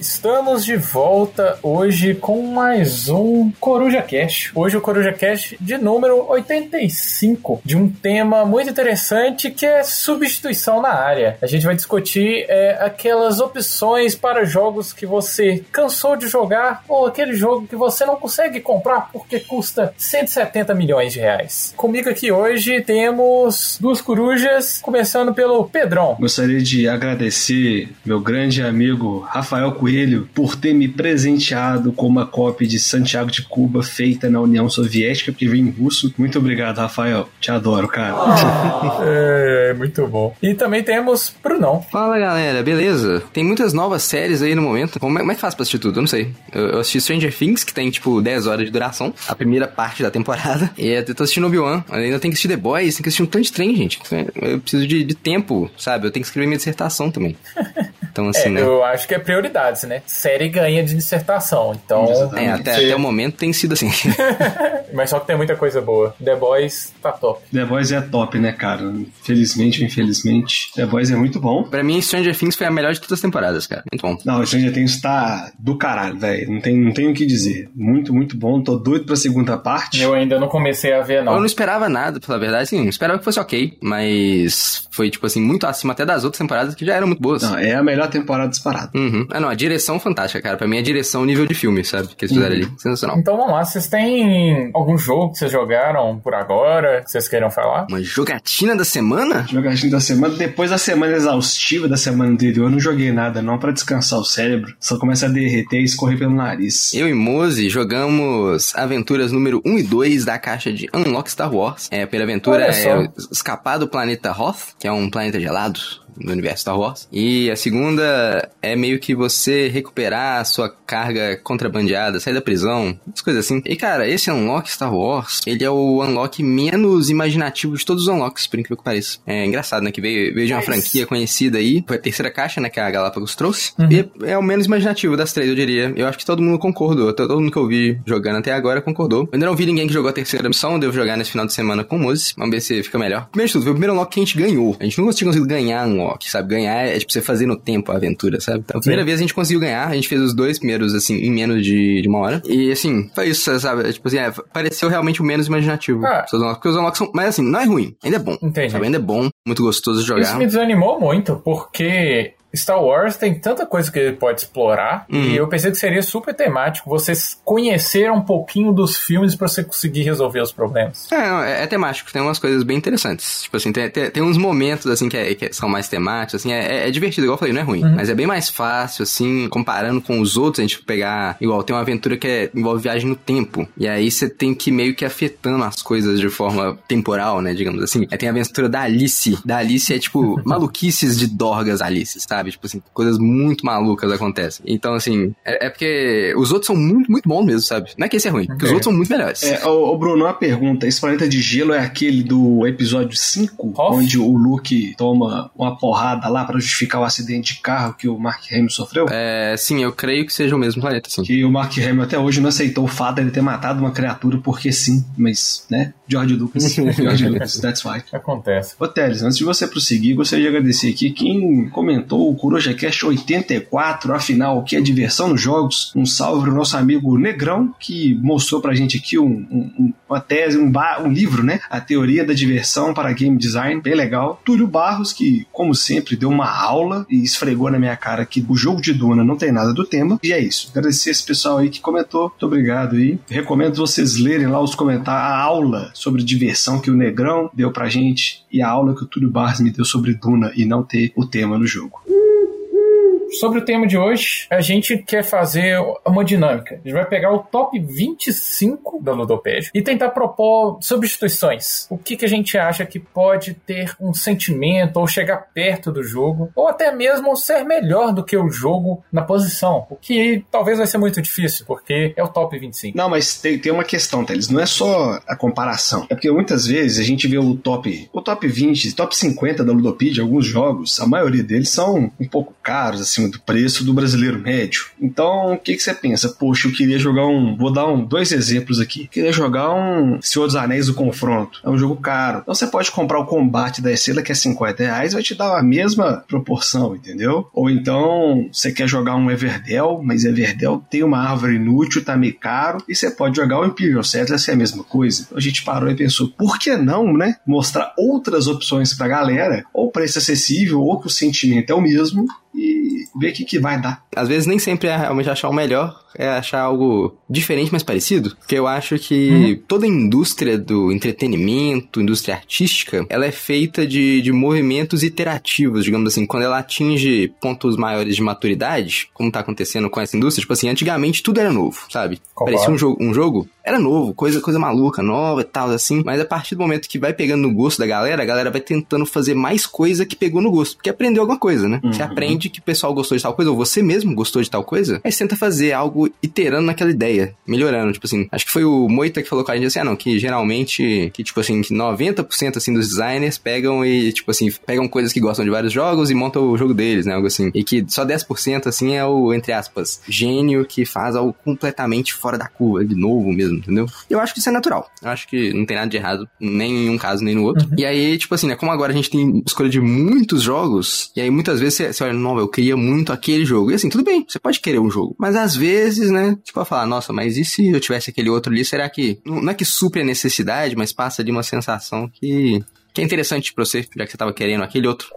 Estamos de volta hoje com mais um Coruja Cast. Hoje o Coruja Cast de número 85, de um tema muito interessante que é substituição na área. A gente vai discutir é, aquelas opções para jogos que você cansou de jogar ou aquele jogo que você não consegue comprar porque custa 170 milhões de reais. Comigo aqui hoje temos duas corujas, começando pelo Pedrão. Gostaria de agradecer meu grande amigo Rafael Coelho por ter me presenteado com uma cópia de Santiago de Cuba feita na União Soviética, porque vem em russo. Muito obrigado, Rafael. Te adoro, cara. é, muito bom. E também temos Brunão. Fala, galera. Beleza? Tem muitas novas séries aí no momento. Como é, como é que faz pra assistir tudo? Eu não sei. Eu, eu, assisti Stranger Things, que tem, tipo, 10 horas de duração. A primeira parte da temporada. E eu tô assistindo Obi-Wan. Ainda tem que assistir The Boys, tem que assistir um tanto de trem, gente. Eu preciso de, de tempo, sabe? Eu tenho que escrever minha dissertação também. Então, assim, é, né? Eu acho que é prioridades, né? Série ganha de dissertação, então... É, até, até o momento tem sido assim. Mas só que tem muita coisa boa. The Boys tá top. The Boys é top, né, cara? Felizmente ou infelizmente. The Boys é muito bom. Pra mim, Stranger Things foi a melhor de todas as temporadas, cara. Muito bom. Não, Stranger Things tá do caralho, velho. Não tem, não tem o que dizer. Muito, muito bom. Tô doido pra segunda parte. Eu ainda não comecei a ver, não. Eu não esperava nada, pela verdade. Sim, esperava que fosse ok. Mas foi, tipo assim, muito acima até das outras temporadas que já eram muito boas. Não, é a melhor temporada disparada. Uhum. Ah, não, a direção fantástica, cara. Pra mim, a direção nível de filme, sabe? Que eles fizeram uhum. ali. Sensacional. Então vamos lá, vocês têm algum jogo que vocês jogaram por agora que vocês queiram falar? Uma jogatina da semana? Jogatina da semana. Depois da semana exaustiva da semana anterior, eu não joguei nada, não, para descansar o cérebro. Só começa a derreter e escorrer pelo nariz. Eu e Mose jogamos aventuras número 1 e 2 da caixa de Unlock Star Wars. É, a primeira aventura é escapar do planeta Hoth, que é um planeta gelado no universo Star Wars. E a segunda é meio que você recuperar a sua carga contrabandeada, sair da prisão, as coisas assim. E cara, esse Unlock Star Wars, ele é o Unlock menos imaginativo de todos os Unlocks, por incrível que pareça. É engraçado, né? Que veio, veio de uma franquia conhecida aí, foi a terceira caixa, né? Que a Galápagos trouxe. Uhum. E é o menos imaginativo das três, eu diria. Eu acho que todo mundo concordou. Todo mundo que eu vi jogando até agora concordou. Eu ainda não vi ninguém que jogou a terceira missão, devo jogar nesse final de semana com o Moses. Vamos ver se fica melhor. Primeiro de tudo, foi o primeiro Unlock que a gente ganhou. A gente nunca tinha conseguido ganhar um unlock, sabe? Ganhar é tipo você fazer no tempo a aventura, sabe? Então, a primeira Sim. vez a gente conseguiu ganhar, a gente fez os dois primeiros, assim, em menos de, de uma hora. E, assim, foi isso, sabe? Tipo assim, é, pareceu realmente o menos imaginativo. Ah. Porque os unlocks são... Mas, assim, não é ruim. Ainda é bom. Entendi. Sabe? Ainda é bom, muito gostoso de jogar. Isso me desanimou muito, porque Star Wars tem tanta coisa que ele pode explorar uhum. e eu pensei que seria super temático vocês conheceram um pouquinho dos filmes para você conseguir resolver os problemas. É, é, é, temático, tem umas coisas bem interessantes. Tipo assim, tem, tem, tem uns momentos assim que, é, que, são mais temáticos, assim, é, é, é, divertido, igual eu falei, não é ruim, uhum. mas é bem mais fácil, assim, comparando com os outros, a gente pegar, igual, tem uma aventura que é, envolve viagem no tempo, e aí você tem que meio que afetando as coisas de forma temporal, né, digamos assim. Aí tem a aventura da Alice, da Alice é tipo maluquices de Dorgas Alice, sabe? Sabe? Tipo assim, coisas muito malucas acontecem. Então, assim, é, é, porque os outros são muito, muito bons mesmo, sabe? Não é que esse é ruim, porque os outros são muito melhores. É, ô, ô, Bruno, uma pergunta. Esse planeta de gelo é aquele do episódio 5, onde o Luke toma uma porrada lá para justificar o acidente de carro que o Mark Hamill sofreu? É, sim, eu creio que seja o mesmo planeta, sim. Que o Mark Hamill até hoje não aceitou o fato de ele ter matado uma criatura porque sim, mas, né? George Lucas. George Lucas, that's why. Acontece. Ô, Teles, antes de você prosseguir, gostaria de agradecer aqui quem comentou o Coruja Cast 84, afinal, que é diversão nos jogos. Um salve pro nosso amigo Negrão, que mostrou pra gente aqui um, um, uma tese, um, um livro, né? A Teoria da Diversão para Game Design, bem legal. Túlio Barros, que, como sempre, deu uma aula e esfregou na minha cara que o jogo de Duna não tem nada do tema. E é isso. Agradecer esse pessoal aí que comentou. Muito obrigado aí. Recomendo vocês lerem lá os comentários, a aula sobre diversão que o Negrão deu pra gente e a aula que o Túlio Barros me deu sobre Duna e não ter o tema no jogo. Sobre o tema de hoje, a gente quer fazer uma dinâmica. A gente vai pegar o top 25 da Ludopédia e tentar propor substituições. O que, que a gente acha que pode ter um sentimento ou chegar perto do jogo, ou até mesmo ser melhor do que o jogo na posição. O que talvez vai ser muito difícil, porque é o top 25. Não, mas tem, tem uma questão, Teles. Não é só a comparação. É porque muitas vezes a gente vê o top, o top 20, top 50 da Ludopedia, alguns jogos, a maioria deles são um pouco caros, acima do preço do brasileiro médio. Então, o que, que você pensa? Poxa, eu queria jogar um. Vou dar um, dois exemplos aqui. Eu queria jogar um Senhor dos Anéis do Confronto. É um jogo caro. Então você pode comprar o combate da Estrela, que é 50 reais, vai te dar a mesma proporção, entendeu? Ou então você quer jogar um Everdell, mas Everdell tem uma árvore inútil, tá meio caro, e você pode jogar o Imperial Settlers, que é a mesma coisa. Então a gente parou e pensou, por que não, né? Mostrar outras opções pra galera, ou preço acessível, ou que o sentimento é o mesmo, e ver o que, que vai dar. Às vezes nem sempre é realmente achar o melhor, é achar algo diferente, mas parecido. Porque eu acho que uhum. toda a indústria do entretenimento, indústria artística, ela é feita de, de movimentos iterativos, digamos assim. Quando ela atinge pontos maiores de maturidade, como tá acontecendo com essa indústria, tipo assim, antigamente tudo era novo, sabe? Parecia um jogo, um jogo, era novo, coisa, coisa maluca, nova e tal, assim. Mas a partir do momento que vai pegando no gosto da galera, a galera vai tentando fazer mais coisa que pegou no gosto. Porque aprendeu alguma coisa, né? Uhum. Você aprende que o pessoal gostou de tal coisa, ou você mesmo gostou de tal coisa, aí você tenta fazer algo iterando naquela ideia, melhorando. Tipo assim, acho que foi o Moita que falou com a gente assim, ah, não, que geralmente, que tipo assim, que 90% assim dos designers pegam e, tipo assim, pegam coisas que gostam de vários jogos e montam o jogo deles, né? Algo assim. E que só 10% assim é o, entre aspas, gênio que faz algo completamente fora da curva, de novo mesmo, entendeu? Eu acho que isso é natural. Eu acho que não tem nada de errado, nem em um caso nem no outro. Uhum. E aí, tipo assim, né? Como agora a gente tem escolha de muitos jogos, e aí muitas vezes você, você olha, não, eu queria muito aquele jogo. E assim, tudo bem, você pode querer um jogo. Mas às vezes, né? Tipo, a falar, nossa, mas e se eu tivesse aquele outro ali, será que. Não é que supre a necessidade, mas passa de uma sensação que. Que é interessante pra você, já que você tava querendo aquele outro.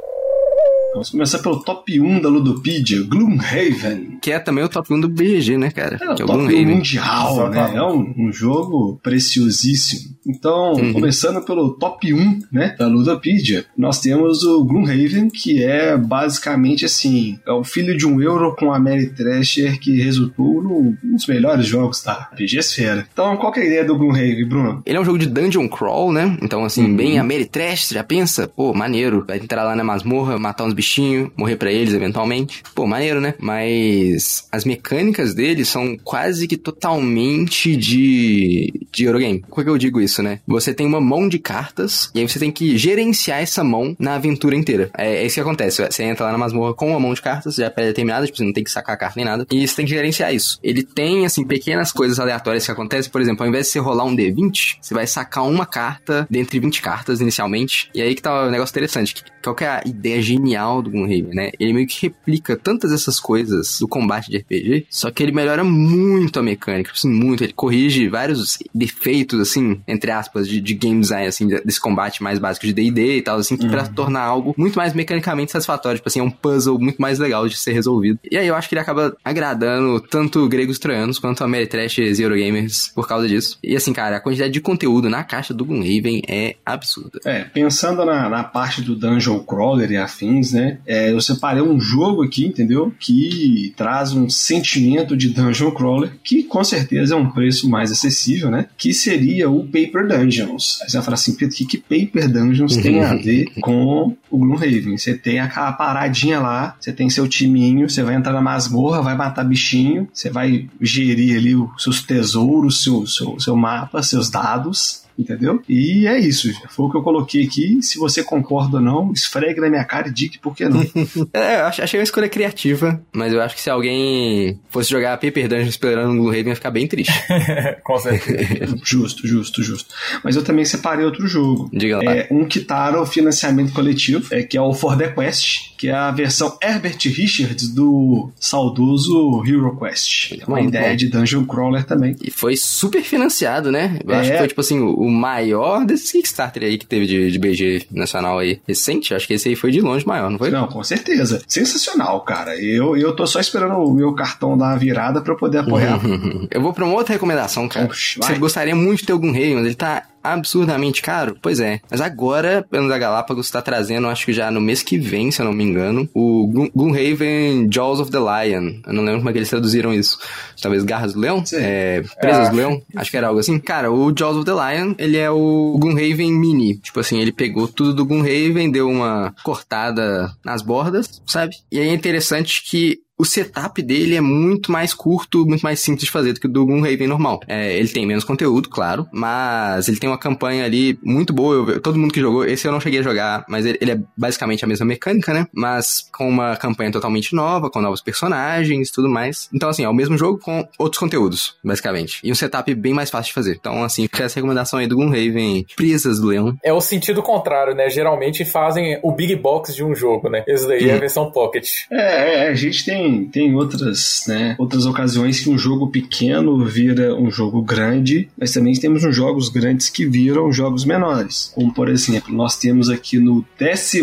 Vamos começar pelo top 1 da Ludopedia, Gloomhaven. Que é também o top 1 do BGG, né, cara? É, o que é o top 1 mundial, né? É um, um, jogo preciosíssimo. Então, uhum. começando pelo top 1, né, da Ludopedia, nós temos o Gloomhaven, que é basicamente assim, é o filho de um euro com a Mary Thrasher que resultou no, um dos melhores jogos da PG Esfera. Então, qual é a ideia do Gloomhaven, Bruno? Ele é um jogo de dungeon crawl, né? Então, assim, uhum. bem a Mary Thrasher, já pensa? Pô, maneiro. Vai entrar lá na masmorra, matar uns bichinhos, morrer para eles eventualmente. Pô, maneiro, né? Mas as mecânicas dele são quase que totalmente de, de Eurogame. Por que eu digo isso, né? Você tem uma mão de cartas e aí você tem que gerenciar essa mão na aventura inteira. É, é isso que acontece. Você entra lá na masmorra com uma mão de cartas, já pré-determinada, tipo, você não tem que sacar a carta nem nada. E você tem que gerenciar isso. Ele tem, assim, pequenas coisas aleatórias que acontecem. Por exemplo, ao invés de você rolar um D20, você vai sacar uma carta dentre 20 cartas inicialmente. E aí que tá o um negócio interessante. Qual que é a ideia genial do Gloomhaven, né? Ele meio que replica tantas essas coisas do combate de RPG, só que ele melhora muito a mecânica, assim, muito. Ele corrige vários defeitos, assim, entre aspas, de, de game design, assim, desse combate mais básico de D&D e tal, assim, que uhum. pra tornar algo muito mais mecanicamente satisfatório, tipo assim, é um puzzle muito mais legal de ser resolvido. E aí eu acho que ele acaba agradando tanto gregos troianos quanto Ameritrash e Eurogamers por causa disso. E assim, cara, a quantidade de conteúdo na caixa do Gloomhaven é absurda. É, pensando na, na parte do Dungeon Crawler e afins, né? Né? É, eu separei um jogo aqui, entendeu? Que traz um sentimento de dungeon crawler, que com certeza é um preço mais acessível, né? Que seria o Paper Dungeons. Aí você vai falar assim, Pedro, o que, que Paper Dungeons tem a ver com o Gloomhaven? Você tem aquela paradinha lá, você tem seu timinho, você vai entrar na masmorra, vai matar bichinho, você vai gerir ali os seus tesouros, seu, seu, seu mapa, seus dados, entendeu? E é isso, foi o que eu coloquei aqui. Se você concorda ou não, esfregue na minha cara e diga por que não. é, eu achei uma escolha criativa, mas eu acho que se alguém fosse jogar Paper Dungeon esperando um Blue Raven, ia ficar bem triste. Com certeza. justo, justo, justo. Mas eu também separei outro jogo. Diga lá. É um que tá no financiamento coletivo, é, que é o For The Quest, que é a versão Herbert Richards do saudoso Hero Quest. É uma ideia bom. de Dungeon Crawler também. E foi super financiado, né? Eu é. acho que foi, tipo assim, o maior desses Kickstarter aí que teve de, de BG nacional aí recente. Acho que esse aí foi de longe maior, não foi? Não, com certeza. Sensacional, cara. Eu, eu tô só esperando o meu cartão dar uma virada pra eu poder apoiar. eu vou pra uma outra recomendação, cara. Oxe, Você gostaria muito de ter algum rei, mas ele tá absurdamente caro? Pois é. Mas agora, pelo da Galápagos está trazendo, acho que já no mês que vem, se eu não me engano, o Gloomhaven Jaws of the Lion. Eu não lembro como é que eles traduziram isso. Talvez Garras do Leão? É, Presas é, do Leão? Acho que era algo assim. Cara, o Jaws of the Lion, ele é o Gloomhaven Mini. Tipo assim, ele pegou tudo do Gloomhaven, deu uma cortada nas bordas, sabe? E aí é interessante que o setup dele é muito mais curto, muito mais simples de fazer do que o do Gloomhaven normal. É, ele tem menos conteúdo, claro, mas ele tem uma campanha ali muito boa. Eu, todo mundo que jogou, esse eu não cheguei a jogar, mas ele, ele, é basicamente a mesma mecânica, né? Mas com uma campanha totalmente nova, com novos personagens e tudo mais. Então, assim, é o mesmo jogo com outros conteúdos, basicamente. E um setup bem mais fácil de fazer. Então, assim, fica essa recomendação aí do Gloomhaven, Prisas do Leão. É o sentido contrário, né? Geralmente fazem o big box de um jogo, né? Esse daí é a versão Pocket. É, é, a gente tem tem, outras, né, outras ocasiões que um jogo pequeno vira um jogo grande, mas também temos uns jogos grandes que viram jogos menores. Como, por exemplo, nós temos aqui no 12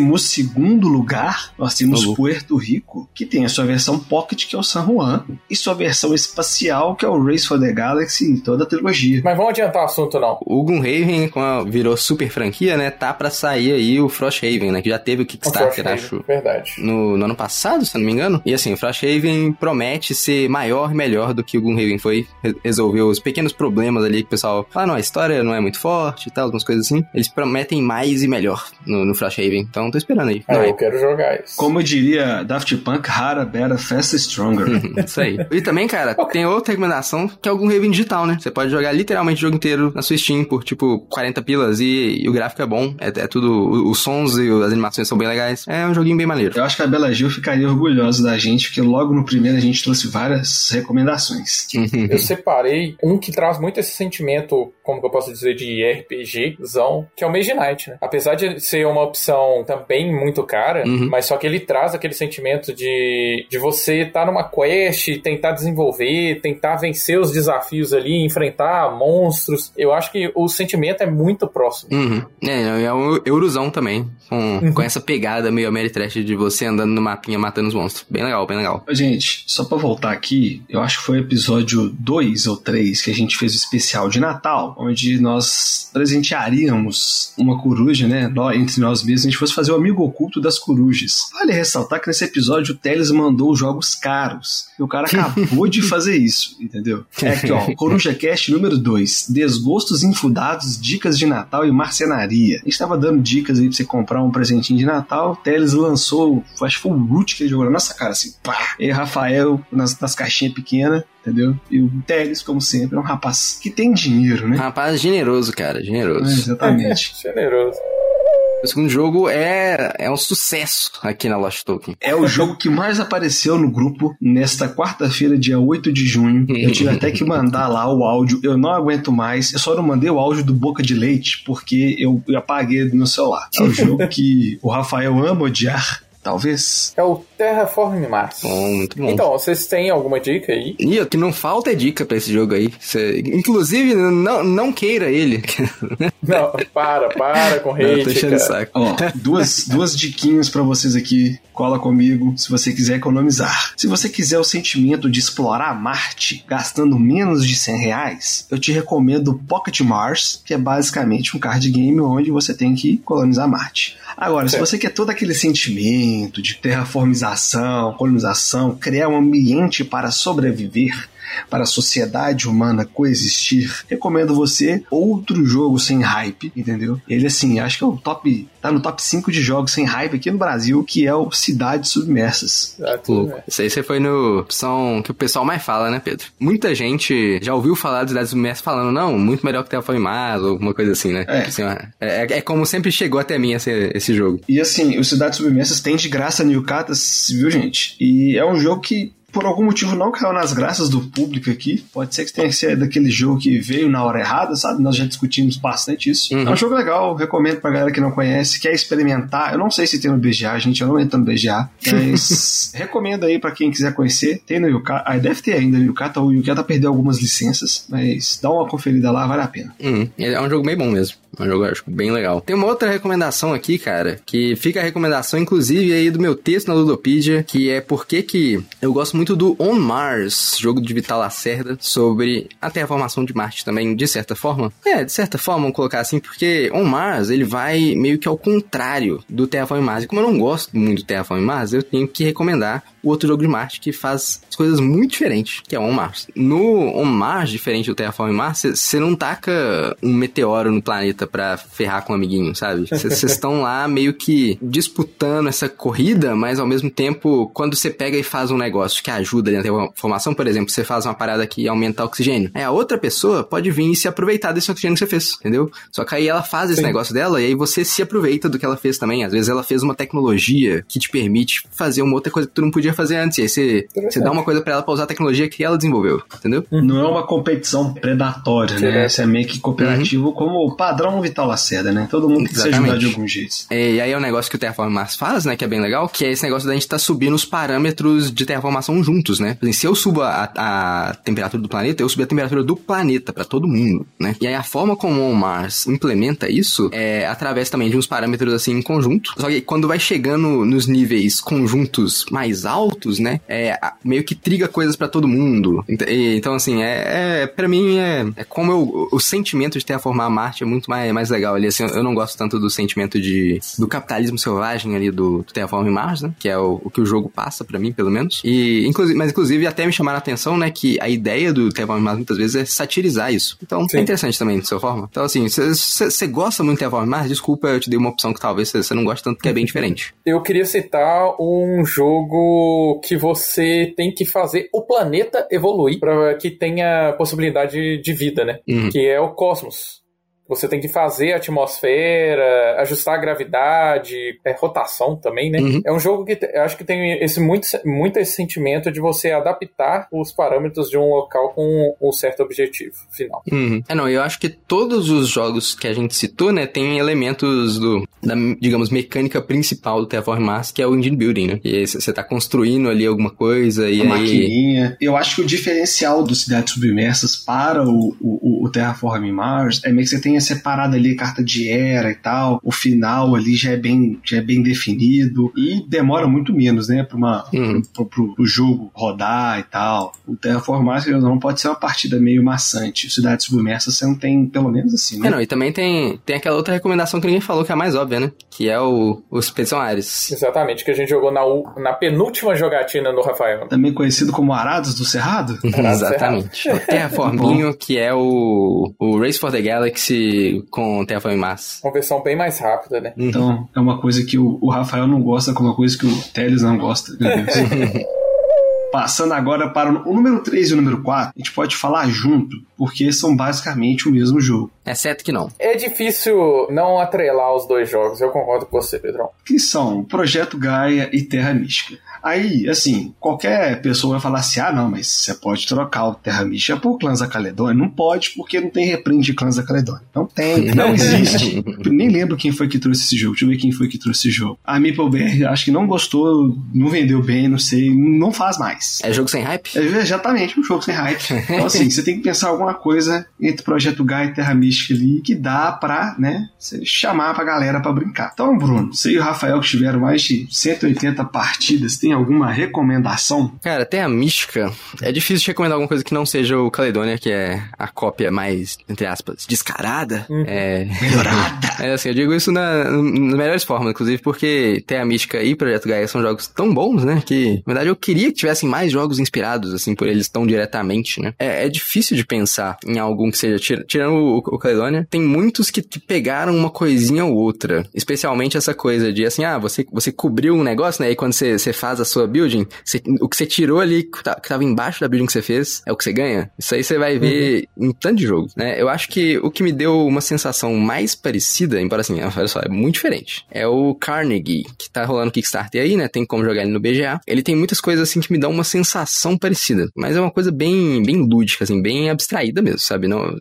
lugar, nós temos Alô. Puerto Rico, que tem a sua versão Pocket, que é o San Juan, e sua versão espacial, que é o Race for the Galaxy, toda a trilogia. Mas vamos adiantar o assunto, não. O Gloomhaven, virou super franquia, né, tá pra sair aí o Frosthaven, né, que já teve o Kickstarter, o acho. Verdade. No, no ano passado, se não me engano. E assim, o Frosthaven promete ser maior e melhor do que o Gloomhaven foi. Resolveu os pequenos problemas ali que o pessoal fala, ah, não, a história não é muito forte e tal, algumas coisas assim. Eles prometem mais e melhor no, no Frosthaven. Então tô esperando aí. Ah, eu quero jogar isso. Como diria Daft Punk, rara, better, fast, stronger. isso aí. E também, cara, okay. tem outra recomendação que é o Gloomhaven digital, né? Você pode jogar literalmente o jogo inteiro na sua Steam por tipo 40 pilas e, e o gráfico é bom. É, é tudo. Os sons e as animações são bem legais. É um joguinho bem maneiro. Eu acho que a Bela Gil ficaria orgulhosa da gente, porque logo no primeiro a gente trouxe várias recomendações. eu separei um que traz muito esse sentimento, como que eu posso dizer, de RPGzão, que é o Mage Knight, né? Apesar de ser uma opção também muito cara, uhum. mas só que ele traz aquele sentimento de, de você estar tá numa quest, tentar desenvolver, tentar vencer os desafios ali, enfrentar monstros. Eu acho que o sentimento é muito próximo. Uhum. É, é o Eurozão também, com, uhum. com essa pegada meio Ameritrash de você andando no mapinha matando os monstros. Bem legal, bem legal. Gente, só pra voltar aqui, eu acho que foi o episódio 2 ou 3 que a gente fez o especial de Natal, onde nós presentearíamos uma coruja, né? Entre nós mesmos, a gente fosse fazer o amigo oculto das corujas. Vale ressaltar que nesse episódio o Teles mandou jogos caros. E o cara acabou de fazer isso, entendeu? É aqui, ó, Coruja Cast número 2: Desgostos infundados, dicas de Natal e marcenaria. A gente tava dando dicas aí pra você comprar um presentinho de Natal. O Teles lançou, acho que foi o Root que ele jogou na nossa cara, assim, pá. E Rafael nas, nas caixinhas pequenas entendeu? E o Teles, como sempre, é um rapaz que tem dinheiro, né? Rapaz generoso, cara, generoso. É, exatamente. generoso. O segundo jogo é, é um sucesso aqui na Lost Token. É o jogo que mais apareceu no grupo nesta quarta-feira, dia 8 de junho. Eu tive até que mandar lá o áudio. Eu não aguento mais. Eu só não mandei o áudio do Boca de Leite porque eu, eu apaguei do meu celular. É o jogo que o Rafael ama odiar talvez. É o Terraform Mars. Bom, muito bom. Então, vocês têm alguma dica aí? E o que não falta é dica pra esse jogo aí. Você, inclusive, não, não queira ele. Não, para, para com hate, não, cara. Saco. Ó, duas, duas diquinhas para vocês aqui. Cola comigo se você quiser economizar. Se você quiser o sentimento de explorar Marte gastando menos de 100 reais, eu te recomendo Pocket Mars, que é basicamente um card game onde você tem que colonizar Marte. Agora, se você quer todo aquele sentimento de terraformização, colonização, criar um ambiente para sobreviver, para a sociedade humana coexistir, recomendo você outro jogo sem hype, entendeu? Ele, assim, acho que é o top. Tá no top 5 de jogos sem hype aqui no Brasil, que é o Cidades Submersas. Louco. Isso aí você foi no opção que o pessoal mais fala, né, Pedro? Muita gente já ouviu falar de Cidades Submersas falando, não, muito melhor que Terraform Mars, ou alguma coisa assim, né? É. Assim, é, é, é, como sempre chegou até mim esse, esse jogo. E assim, o Cidades Submersas tem de graça New Catas, viu, gente? E é um jogo que por algum motivo não caiu nas graças do público aqui. Pode ser que tenha sido daquele jogo que veio na hora errada, sabe? Nós já discutimos bastante isso. Uhum. É um jogo legal, recomendo pra galera que não conhece, quer experimentar. Eu não sei se tem no BGA, gente, eu não entro no BGA, mas recomendo aí para quem quiser conhecer. Tem no Yukata, ah, deve ter ainda no Yukata, o Yukata perdeu algumas licenças, mas dá uma conferida lá, vale a pena. Uhum. É um jogo bem bom mesmo. É um jogo acho bem legal. Tem uma outra recomendação aqui, cara, que fica a recomendação, inclusive, aí do meu texto na Ludopedia, que é porque que eu gosto muito do On Mars, jogo de Vital Lacerda, sobre a terraformação de Marte também, de certa forma. É, de certa forma, vamos colocar assim, porque On Mars, ele vai meio que ao contrário do Terraform Mars. E como eu não gosto muito do Terraform Mars, eu tenho que recomendar o outro jogo de Marte que faz coisas muito diferentes, que é On Mars. No On Mars, diferente do Terraform Mars, você não taca um meteoro no planeta pra ferrar com um amiguinho, sabe? Vocês estão lá meio que disputando essa corrida, mas ao mesmo tempo, quando você pega e faz um negócio que ajuda dentro da formação, por exemplo, você faz uma parada que aumenta o oxigênio, aí a outra pessoa pode vir e se aproveitar desse oxigênio que você fez, entendeu? Só que aí ela faz esse Sim. negócio dela e aí você se aproveita do que ela fez também. Às vezes ela fez uma tecnologia que te permite fazer uma outra coisa que tu não podia fazer antes. E aí você, você dá uma coisa para ela pra usar a tecnologia que ela desenvolveu, entendeu? Não é uma competição predatória, né? Isso é meio que cooperativo uhum. como padrão Vital Lacerda, né? Todo mundo tem que se ajudar de algum jeito. É, e aí é um negócio que o Terraform Mars faz, né? Que é bem legal, que é esse negócio da gente tá subindo os parâmetros de terraformação juntos, né? Se eu subo a, a temperatura do planeta, eu subo a temperatura do planeta para todo mundo, né? E aí a forma como o Mars implementa isso é através também de uns parâmetros assim em conjunto. Só que quando vai chegando nos níveis conjuntos mais altos, né? É meio que triga coisas para todo mundo. Então, assim, é, é para mim é, é como eu, o sentimento de terraformar Marte é muito mais, mais legal ali. Assim, eu não gosto tanto do sentimento de do capitalismo selvagem ali do, do Terraform Mars, né? Que é o, o que o jogo passa para mim, pelo menos. E inclusive, mas inclusive até me chamaram a atenção, né, que a ideia do Mars muitas vezes é satirizar isso. Então, é Sim. é interessante também de sua forma. Então, assim, você gosta muito de Terraform Mars, desculpa, eu te dei uma opção que talvez você não goste tanto, que é bem diferente. Eu queria citar um jogo que você tem que fazer o planeta evoluir para que tenha possibilidade de vida, né? Uhum. Que é o Cosmos. Você tem que fazer a atmosfera, ajustar a gravidade, é, rotação também, né? Uhum. É um jogo que eu acho que tem esse muito, muito esse sentimento de você adaptar os parâmetros de um local com um certo objetivo final. Uhum. É, não, eu acho que todos os jogos que a gente citou, né, tem elementos do, da, digamos, mecânica principal do Terraform Mars, que é o engine building, né? E você tá construindo ali alguma coisa e Uma aí... maquininha. Eu acho que o diferencial do Cidades Submersas para o, o, o Terraform Mars é meio que você tem separado ali carta de era e tal, o final ali já é bem, já é bem definido e demora muito menos, né, para uma uhum. pro, pro, pro, jogo rodar e tal. O Terraformar, não pode ser uma partida meio maçante. Cidade Submersa você não tem, pelo menos assim, né? É, não, e também tem, tem aquela outra recomendação que ninguém falou que é a mais óbvia, né? Que é o, o Expedição Ares. Exatamente, que a gente jogou na, na penúltima jogatina no Rafael. Também conhecido como Arados do Cerrado? Exatamente. o Terraforminho, que é o, o Race for the Galaxy com Terraform Mars. Uma versão bem mais rápida, né? Uhum. Então, é uma coisa que o, o Rafael não gosta, com uma coisa que o Teles não gosta. Passando agora para o número 3 e o número 4, a gente pode falar junto, porque são basicamente o mesmo jogo. É certo que não. É difícil não atrelar os dois jogos, eu concordo com você, Pedrão. Que são Projeto Gaia e Terra Mística. Aí, assim, qualquer pessoa vai falar assim: ah, não, mas você pode trocar o Terra Mística por Clãs da Caledônia. Não pode, porque não tem reprint de Clãs da Caledônia. Não tem, não existe. Nem lembro quem foi que trouxe esse jogo. Deixa eu ver quem foi que trouxe esse jogo. A MeepleBR, acho que não gostou, não vendeu bem, não sei, não faz mais. É jogo sem hype? É exatamente, um jogo sem hype. Então, assim, você tem que pensar alguma coisa entre Projeto Gaia e Terra Mística ali que dá pra, né, chamar pra galera pra brincar. Então, Bruno, você e o Rafael que tiveram mais de 180 partidas, tem alguma recomendação? Cara, tem a mística. É difícil de recomendar alguma coisa que não seja o Caledonia, que é a cópia mais, entre aspas, descarada. Uhum. É... Melhorada. É assim, eu digo isso na, nas melhores formas, inclusive, porque tem a mística e Projeto Gaia são jogos tão bons, né? Que, na verdade, eu queria que tivessem mais jogos inspirados, assim, por eles tão diretamente, né? É, é difícil de pensar em algum que seja, tirando o, o Caledonia, tem muitos que, que pegaram uma coisinha ou outra. Especialmente essa coisa de, assim, ah, você, você cobriu um negócio, né? E quando você, você faz a sua building, você, o que você tirou ali, que, tá, que tava embaixo da building que você fez, é o que você ganha. Isso aí você vai ver uhum. em tanto de jogo, né? Eu acho que o que me deu uma sensação mais parecida, embora assim, olha só, é muito diferente, é o Carnegie, que tá rolando Kickstarter aí, né? Tem como jogar ele no BGA. Ele tem muitas coisas assim que me dão uma sensação parecida, mas é uma coisa bem, bem lúdica, assim, bem abstraída mesmo, sabe? Não,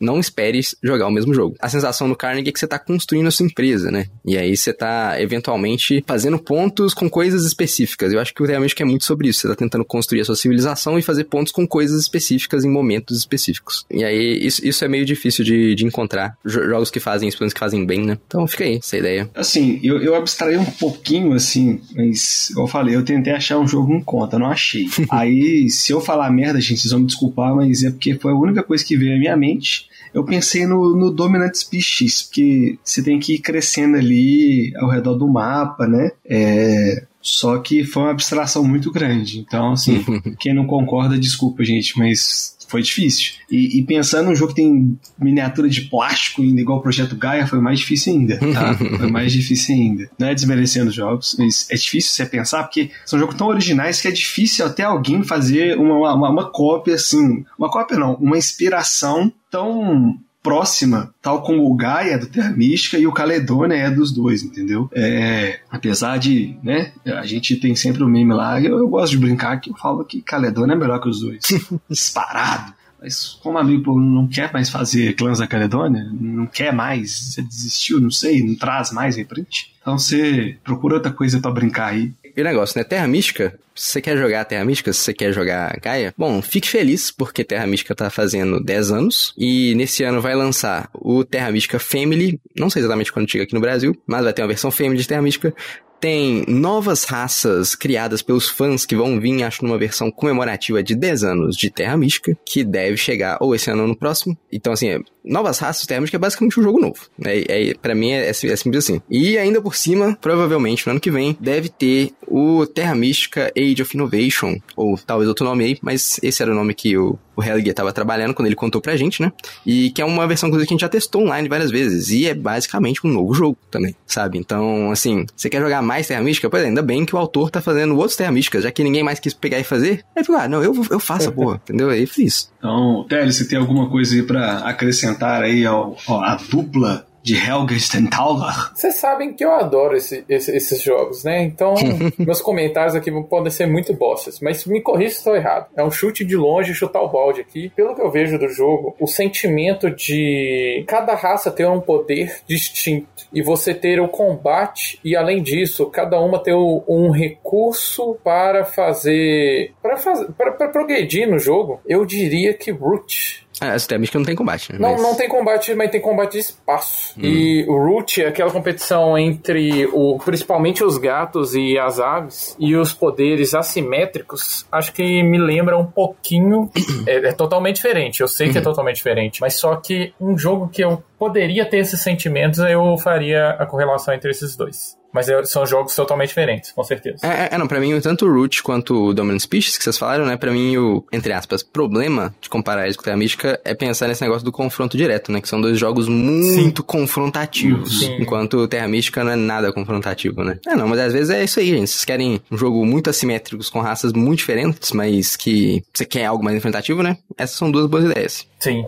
não espere jogar o mesmo jogo. A sensação no Carnegie é que você tá construindo a sua empresa, né? E aí você tá, eventualmente, fazendo pontos com coisas específicas. Eu acho que o realmente é muito sobre isso. Você tá tentando construir a sua civilização e fazer pontos com coisas específicas em momentos específicos. E aí, isso, isso é meio difícil de, de encontrar. Jogos que fazem isso, que fazem bem, né? Então fica aí, essa ideia. Assim, eu, eu abstraí um pouquinho, assim, mas, eu falei, eu tentei achar um jogo em conta, não achei. aí, se eu falar merda, gente, vocês vão me desculpar, mas é porque foi a única coisa que veio à minha mente eu pensei no, no Dominant Species, porque você tem que ir crescendo ali ao redor do mapa, né? É, só que foi uma abstração muito grande. Então, assim, quem não concorda, desculpa, gente, mas foi difícil. E, e, pensando num jogo que tem miniatura de plástico, ainda igual o Projeto Gaia, foi mais difícil ainda, tá? foi mais difícil ainda. Não é desmerecendo os jogos, mas é difícil você pensar, porque são jogos tão originais que é difícil até alguém fazer uma, uma, uma cópia, assim, uma cópia não, uma inspiração tão próxima, tal como o Gaia é do Terra Mística e o Caledônia é dos dois, entendeu? É, apesar de, né, a gente tem sempre o meme lá, eu, eu gosto de brincar que eu falo que Caledônia é melhor que os dois. Disparado. Mas como amigo não quer mais fazer clãs da Caledônia, não quer mais, você desistiu, não sei, não traz mais reprint. Então você procura outra coisa para brincar aí. E o negócio, né? Terra Mística, se você quer jogar Terra Mística, se você quer jogar Gaia, bom, fique feliz, porque Terra Mística tá fazendo 10 anos, e nesse ano vai lançar o Terra Mística Family, não sei exatamente quando chega aqui no Brasil, mas vai ter uma versão Family de Terra Mística, tem novas raças criadas pelos fãs que vão vir, acho, numa versão comemorativa de 10 anos de Terra Mística, que deve chegar ou esse ano ou no próximo. Então, assim, é, novas raças Terra Mística é basicamente um jogo novo. É, é, pra mim é, é, é, simples assim. E ainda por cima, provavelmente no ano que vem, deve ter o Terra Mística Age of Innovation, ou talvez outro nome aí, mas esse era o nome que o, o Helge estava trabalhando quando ele contou pra gente, né? E que é uma versão, inclusive, que a gente já testou online várias vezes. E é basicamente um novo jogo também, sabe? Então, assim, você quer jogar mais Terra Mística? Pois é, ainda bem que o autor tá fazendo outros Terra Místicas, já que ninguém mais quis pegar e fazer. Aí falou, ah, não, eu, eu faço a porra, entendeu? Aí fiz. Então, Télio, você tem alguma coisa aí pra acrescentar aí ao, ao, a dupla de Helga Stenthaler. Vocês sabem que eu adoro esse, esse, esses jogos, né? Então, meus comentários aqui podem ser muito bostas, mas me corrija se estou errado. É um chute de longe, chutar o balde aqui. Pelo que eu vejo do jogo, o sentimento de cada raça ter um poder distinto e você ter o combate e além disso, cada uma ter um recurso para fazer para fazer para progredir no jogo. Eu diria que Root ah, as que não tem combate, né? Não, mas... não tem combate, mas tem combate de espaço. Hum. E o Root é aquela competição entre o, principalmente os gatos e as aves e os poderes assimétricos. Acho que me lembra um pouquinho. é, é totalmente diferente. Eu sei que é uhum. totalmente diferente. Mas só que um jogo que eu poderia ter esses sentimentos, eu faria a correlação entre esses dois. Mas é, são jogos totalmente diferentes, com certeza. É, é, é, não, pra mim, tanto o Root quanto o Dominant Species que vocês falaram, né? Pra mim, o, entre aspas, problema de comparar eles com Terra Mística é pensar nesse negócio do confronto direto, né? Que são dois jogos muito Sim. confrontativos. Sim. Enquanto Terra Mística não é nada confrontativo, né? É, não, mas às vezes é isso aí, gente. Vocês querem um jogo muito assimétrico, com raças muito diferentes, mas que você quer algo mais enfrentativo, né? Essas são duas boas ideias. Sim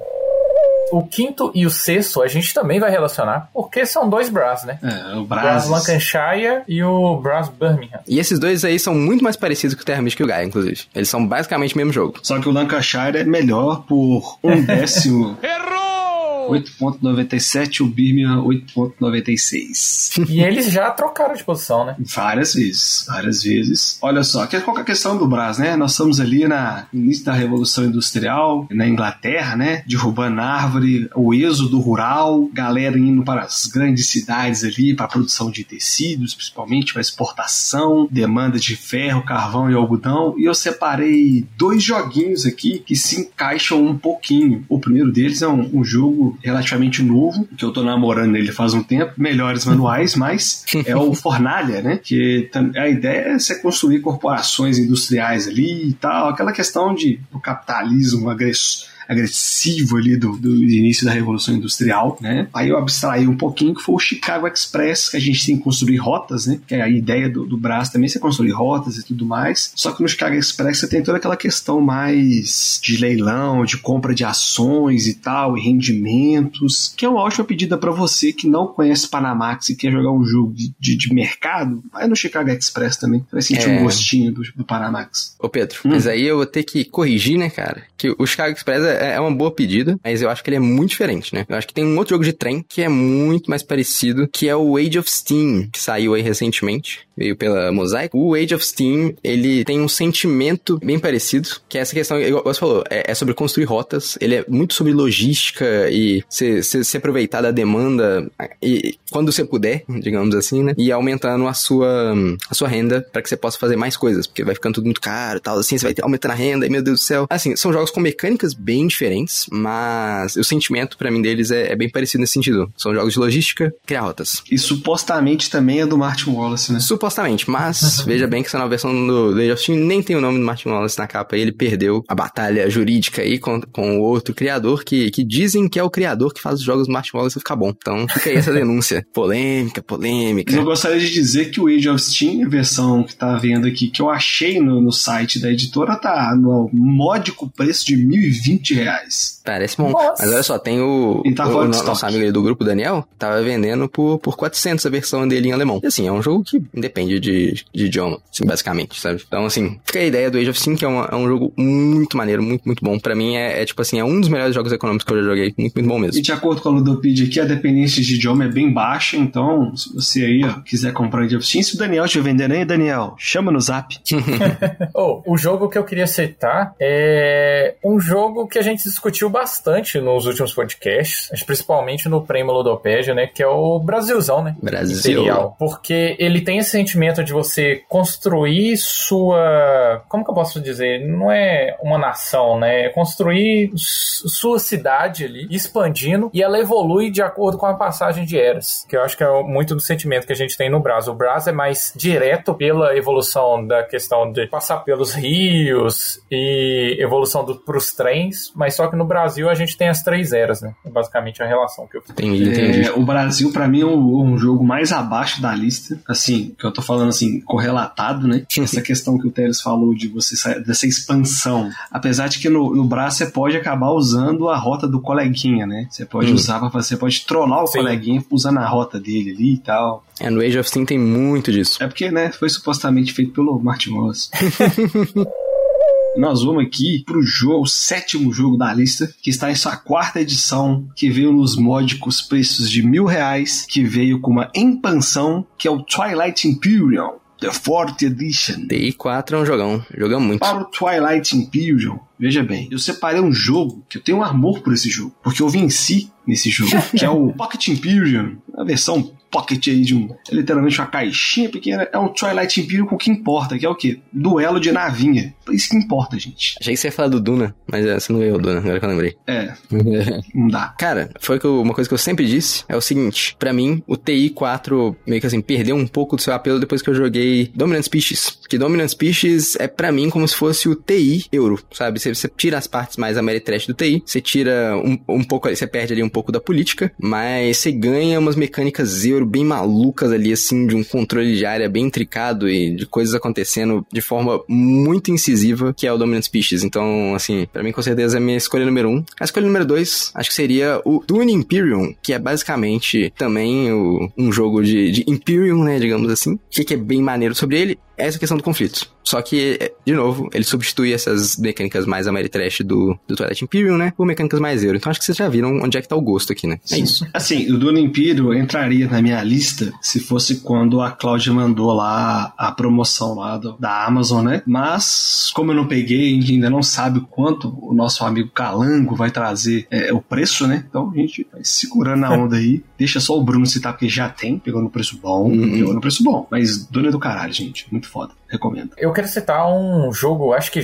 o quinto e o sexto a gente também vai relacionar, porque são dois Brass, né? É, o Brass. Brass Lancashire e o Brass Birmingham. E esses dois aí são muito mais parecidos que o Terra Mística e o Gaia, inclusive. Eles são basicamente o mesmo jogo. Só que o Lancashire é melhor por um décimo. Errou! 8.97, o Birmingham 8.96. E eles já trocaram de posição, né? Várias vezes, várias vezes. Olha só, qual é a questão do Brás, né? Nós estamos ali na início da Revolução Industrial, na Inglaterra, né? Derrubando árvore, o êxodo rural, galera indo para as grandes cidades ali para a produção de tecidos, principalmente para exportação, demanda de ferro, carvão e algodão. E eu separei dois joguinhos aqui que se encaixam um pouquinho. O primeiro deles é um, um jogo relativamente novo, que eu tô namorando ele faz um tempo, melhores manuais, mas é o Fornalha, né? Que a ideia é você construir corporações industriais ali e tal, aquela questão de o capitalismo agressor agressivo ali do, do início da Revolução Industrial, né? Aí eu abstraí um pouquinho que foi o Chicago Express, que a gente tem que construir rotas, né? Que é a ideia do, do braço também, você construir rotas e tudo mais. Só que no Chicago Express você tem toda aquela questão mais de leilão, de compra de ações e tal, e rendimentos, que é uma ótima pedida para você que não conhece Panamax e quer jogar um jogo de, de, de mercado, vai no Chicago Express também, vai sentir é... um gostinho do, do Panamax. Ô Pedro, hum. mas aí eu vou ter que corrigir, né, cara? Que o Chicago Express é é, é uma boa pedida, mas eu acho que ele é muito diferente, né? Eu acho que tem um outro jogo de trem que é muito mais parecido, que é o Age of Steam, que saiu aí recentemente, veio pela Mosaic. O Age of Steam, ele tem um sentimento bem parecido, que é essa questão, igual você falou, é, é sobre construir rotas, ele é muito sobre logística e se, se, se aproveitar da demanda e quando você puder, digamos assim, né? E aumentando a sua, a sua renda para que você possa fazer mais coisas, porque vai ficando tudo muito caro e tal, assim, você vai aumentando a renda e meu Deus do céu. Assim, são jogos com mecânicas bem diferentes, mas o sentimento para mim deles é, é, bem parecido nesse sentido. São jogos de logística, criar rotas. E supostamente também é do Martin Wallace, né? Supostamente, mas veja bem que essa nova versão do Age of Steam nem tem o nome do Martin Wallace na capa e ele perdeu a batalha jurídica aí com, com o outro criador que, que dizem que é o criador que faz os jogos do Martin Wallace ficar bom. Então fica aí essa denúncia. polêmica, polêmica. Eu gostaria de dizer que o Age of Steam, a versão que tá vendo aqui, que eu achei no, no site da editora, tá no módico preço de 1.020 reais. Parece bom. Nossa. Mas olha só, tem o, tá o, o nosso amigo do grupo, Daniel, tava vendendo por, por 400 a versão dele em alemão. E assim, é um jogo que independe de, de idioma, assim, basicamente, sabe? Então, assim, fica a ideia do Age of Steam, que é, uma, é um jogo muito maneiro, muito, muito bom. Pra mim, é, é, tipo assim, é um dos melhores jogos econômicos que eu já joguei. Muito, muito bom mesmo. E de acordo com a Ludopedia aqui, a dependência de idioma é bem baixa, então, se você aí ó, quiser comprar Age of Steam, se o Daniel estiver vendendo aí, Daniel, chama no zap. oh, o jogo que eu queria citar é um jogo que a gente discutiu bastante nos últimos podcasts, principalmente no Prêmio Ludopédia, né, que é o Brasilzão, né? Brasil. Imperial, porque ele tem esse sentimento de você construir sua, como que eu posso dizer, não é uma nação, né? É construir sua cidade ali, expandindo, e ela evolui de acordo com a passagem de eras, que eu acho que é muito do sentimento que a gente tem no Brasil. O Brasil é mais direto pela evolução da questão de passar pelos rios e evolução para os trens, mas só que no Brasil a gente tem as três eras, né? É basicamente a relação que eu fiz. Entendi, entendi. É, o Brasil, para mim, é um, um, jogo mais abaixo da lista, assim, que eu tô falando assim, correlatado, né? Essa questão que o Teles falou de você sair, dessa expansão. Apesar de que no, no Brasil você pode acabar usando a rota do coleguinha, né? Você pode hum. usar para você pode trollar o Sim. coleguinha usando a rota dele ali e tal. É, no Age of Steam tem muito disso. É porque, né, foi supostamente feito pelo Martin Wallace. Nós vamos aqui pro jogo, o sétimo jogo da lista, que está em sua quarta edição, que veio nos módicos preços de mil reais, que veio com uma expansão, que é o Twilight Imperium. The Fourth Edition. TI4 é um jogão, jogamos muito. Para o Twilight Imperium, veja bem, eu separei um jogo que eu tenho um amor por esse jogo, porque eu venci nesse jogo, que é o Pocket Imperium, a versão pocket aí de um. É literalmente uma caixinha pequena. É um Twilight Imperium com o que importa, que é o quê? Duelo de navinha. Isso que importa, gente. Achei que você ia falar do Duna, mas é, você não ganhou o Duna, agora que eu lembrei. É. não dá. Cara, foi uma coisa que eu sempre disse: é o seguinte, para mim, o TI 4 meio que assim, perdeu um pouco do seu apelo depois que eu joguei Dominant Species. Que Dominant Species é para mim como se fosse o TI euro, sabe? Você, você tira as partes mais Ameritrash do TI, você tira um, um pouco, você perde ali um pouco da política, mas você ganha umas mecânicas euro bem malucas ali, assim, de um controle de área bem intricado e de coisas acontecendo de forma muito incisiva, que é o Dominant Species. Então, assim, para mim com certeza é minha escolha número um. A escolha número dois, acho que seria o Dune Imperium, que é basicamente também o, um jogo de, de Imperium, né, digamos assim. O que, que é bem maneiro sobre ele? É essa questão do conflito. Só que, de novo, ele substitui essas mecânicas mais Ameritrash do, do Twilight Imperium, né? Por mecânicas mais Euro. Então acho que vocês já viram onde é que tá o gosto aqui, né? É Sim. isso. Assim, o Dune Imperium entraria na minha lista se fosse quando a Cláudia mandou lá a promoção lá do, da Amazon, né? Mas, como eu não peguei, a gente ainda não sabe o quanto o nosso amigo Calango vai trazer é, o preço, né? Então a gente vai segurando a onda aí. Deixa só o Bruno citar, porque já tem, pegou no preço bom, uhum. pegou no preço bom. Mas Dune é do caralho, gente. Muito foda. Recomendo. Eu quero citar um jogo, acho que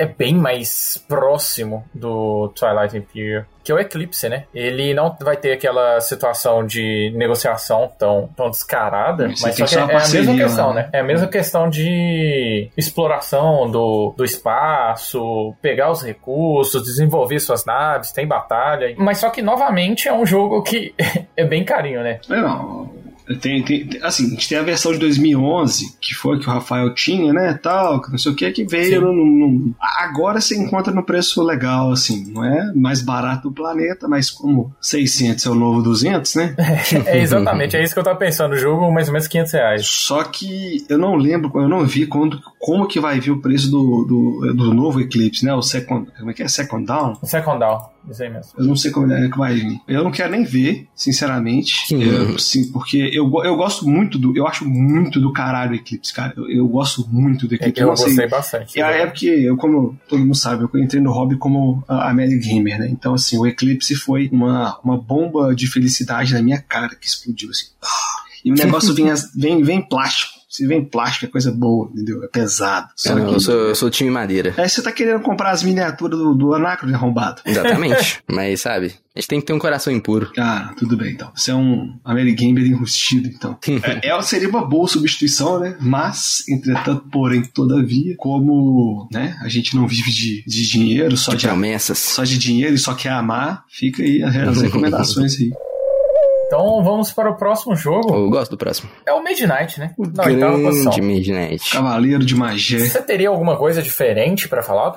é bem mais próximo do Twilight Imperium, que é o Eclipse, né? Ele não vai ter aquela situação de negociação tão, tão descarada, Você mas só que é, é, a mesma questão, né? né? É a mesma questão de exploração do, do espaço, pegar os recursos, desenvolver suas naves, tem batalha. Mas só que, novamente, é um jogo que é bem carinho, né? É, não Tem, tem, assim, a gente tem a versão de 2011, que foi que o Rafael tinha, né, tal, não sei o que, que veio no, no, Agora você encontra no preço legal, assim, não é mais barato do planeta, mas como 600 é o novo 200, né? É, é exatamente, é isso que eu tava pensando, o jogo mais ou menos 500 reais. Só que eu não lembro, eu não vi quando, como que vai vir o preço do, do, do novo Eclipse, né, o Second, como é que é? Second Down? Second Down. Isso aí mesmo. Eu não sei como é que vai vir. Eu não quero nem ver, sinceramente. Eu, sim, porque eu, eu gosto muito do. Eu acho muito do caralho o Eclipse, cara. Eu, eu gosto muito do Eclipse. É eu, eu gostei bastante. É, é porque, eu, como todo mundo sabe, eu entrei no hobby como a, a Mad Gamer, né? Então, assim, o Eclipse foi uma, uma bomba de felicidade na minha cara que explodiu, assim. E o negócio vem, vem, vem plástico. Se vem plástico é coisa boa, entendeu? É pesado. Só eu, que... eu, sou, eu sou time madeira. Aí você tá querendo comprar as miniaturas do, do Anacron arrombado. Exatamente. Mas, sabe, a gente tem que ter um coração impuro. Ah, tudo bem, então. Você é um Amerigamer enrustido, então. é, é, seria uma boa substituição, né? Mas, entretanto, porém, todavia, como né, a gente não vive de, de dinheiro, só de, de promessas. Só de dinheiro e só quer amar, fica aí as recomendações aí. Então vamos para o próximo jogo. Eu gosto do próximo. É o Midnight, né? O Não, grande Midnight. Cavaleiro de Magia. Você teria alguma coisa diferente para falar,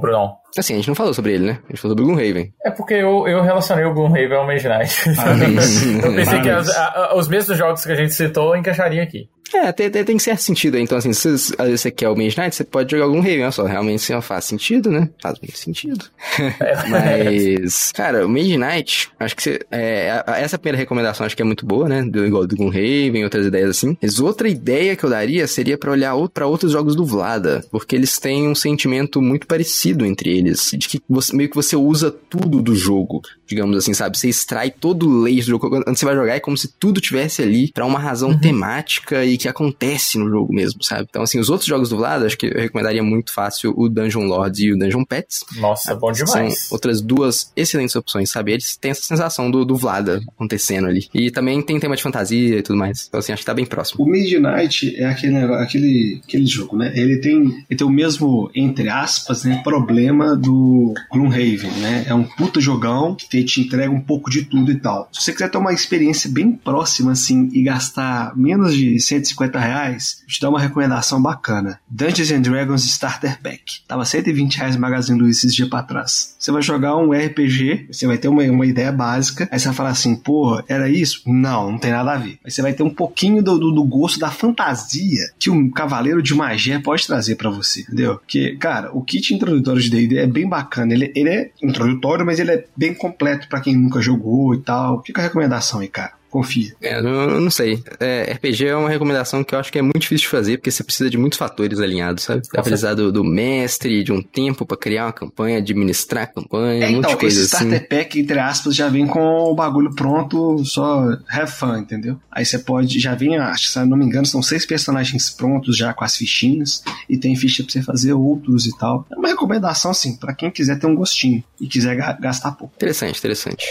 Brunão? Assim, a gente não falou sobre ele, né? A gente falou sobre o Gloomhaven. É porque eu, eu relacionei o Gloomhaven ao Midnight. eu pensei que as, a, a, os mesmos jogos que a gente citou encaixariam aqui. É, tem, tem, tem certo sentido. Então, assim, se às vezes você quer o Mage Knight, você pode jogar algum Raven, olha só. Realmente assim, faz sentido, né? Faz muito sentido. É. Mas, cara, o Mage Knight, acho que você. É, essa primeira recomendação acho que é muito boa, né? Do, igual do Raven, outras ideias assim. Mas outra ideia que eu daria seria para olhar para outros jogos do Vlada, porque eles têm um sentimento muito parecido entre eles, de que você, meio que você usa tudo do jogo, digamos assim, sabe? Você extrai todo o layer do jogo. Quando você vai jogar, é como se tudo tivesse ali para uma razão uhum. temática e que acontece no jogo mesmo, sabe? Então, assim, os outros jogos do Vlad, acho que eu recomendaria muito fácil o Dungeon Lords e o Dungeon Pets. Nossa, é bom demais. São outras duas excelentes opções, sabe? Eles têm essa sensação do, do Vlada acontecendo ali. E também tem tema de fantasia e tudo mais. Então, assim, acho que tá bem próximo. O Midnight é aquele, aquele, aquele jogo, né? Ele tem, ele tem o mesmo, entre aspas, né, problema do Gloomhaven, né? É um puta jogão que te, te entrega um pouco de tudo e tal. Se você quiser ter uma experiência bem próxima, assim, e gastar menos de 150 reais, te dá uma recomendação bacana. Dungeons and Dragons Starter Pack. Tava 120 reais no Magazine Luiza esses dias pra trás. Você vai jogar um RPG, você vai ter uma, uma ideia básica, aí você vai falar assim, porra, era isso? Não, não tem nada a ver. Aí você vai ter um pouquinho do, do, do gosto da fantasia que um cavaleiro de magia pode trazer para você, entendeu? Porque, cara, o kit introdutório de D&D é bem bacana. Ele, ele é introdutório, mas ele é bem completo para quem nunca jogou e tal. Fica a recomendação aí, cara confia. É, eu não sei. É, RPG é uma recomendação que eu acho que é muito difícil de fazer, porque você precisa de muitos fatores alinhados, sabe? Vai precisar do, do, mestre, de um tempo para criar uma campanha, administrar a campanha, é, um monte então, de coisa esse assim. starter pack, entre aspas, já vem com o bagulho pronto, só have fun, entendeu? Aí você pode, já vem, acho se não me engano, são seis personagens prontos já com as fichinhas, e tem ficha pra você fazer outros e tal. É uma recomendação, assim, para quem quiser ter um gostinho e quiser gastar pouco. Interessante, interessante.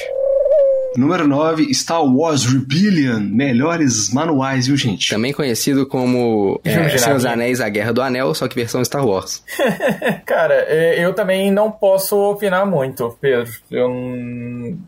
Número 9, Star Wars Rebellion. Melhores manuais, viu, gente? Também conhecido como é, dos Anéis, A Guerra do Anel, só que versão Star Wars. Cara, é, eu também não posso opinar muito, Pedro. Eu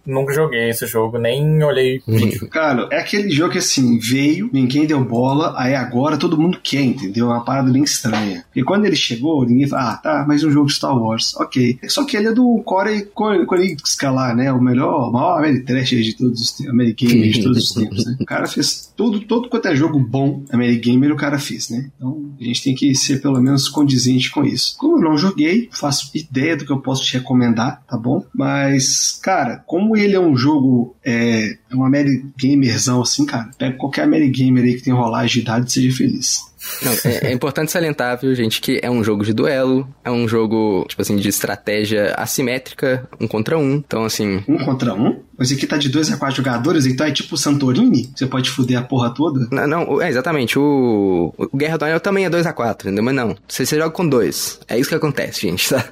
nunca joguei esse jogo, nem olhei vídeo. Cara, é aquele jogo que assim, veio, ninguém deu bola, aí agora todo mundo quer, entendeu? É uma parada bem estranha. E quando ele chegou, ninguém fala, ah, tá, mais um jogo de Star Wars. Ok. Só que ele é do Corey Koenigsegg lá, né? O melhor, o maior trash de todos os tempos, Amerigamer de todos os tempos, né? O cara fez tudo, todo quanto é jogo bom Amerigamer, o cara fez, né? Então a gente tem que ser pelo menos condizente com isso. Como eu não joguei, faço ideia do que eu posso te recomendar, tá bom? Mas, cara, como ele é um jogo, é, é um Amerigamerzão assim, cara, pega qualquer Amerigamer aí que tem rolagem de idade e seja feliz. Não, é, é, importante salientar, viu, gente, que é um jogo de duelo, é um jogo, tipo assim, de estratégia assimétrica, um contra um. Então, assim. Um contra um? Mas aqui tá de dois a quatro jogadores, então é tipo Santorini? Você pode fuder a porra toda? Não, não é exatamente. O, o Guerra do Anel também é dois a quatro, entendeu? Mas não. Você, você joga com dois. É isso que acontece, gente, tá?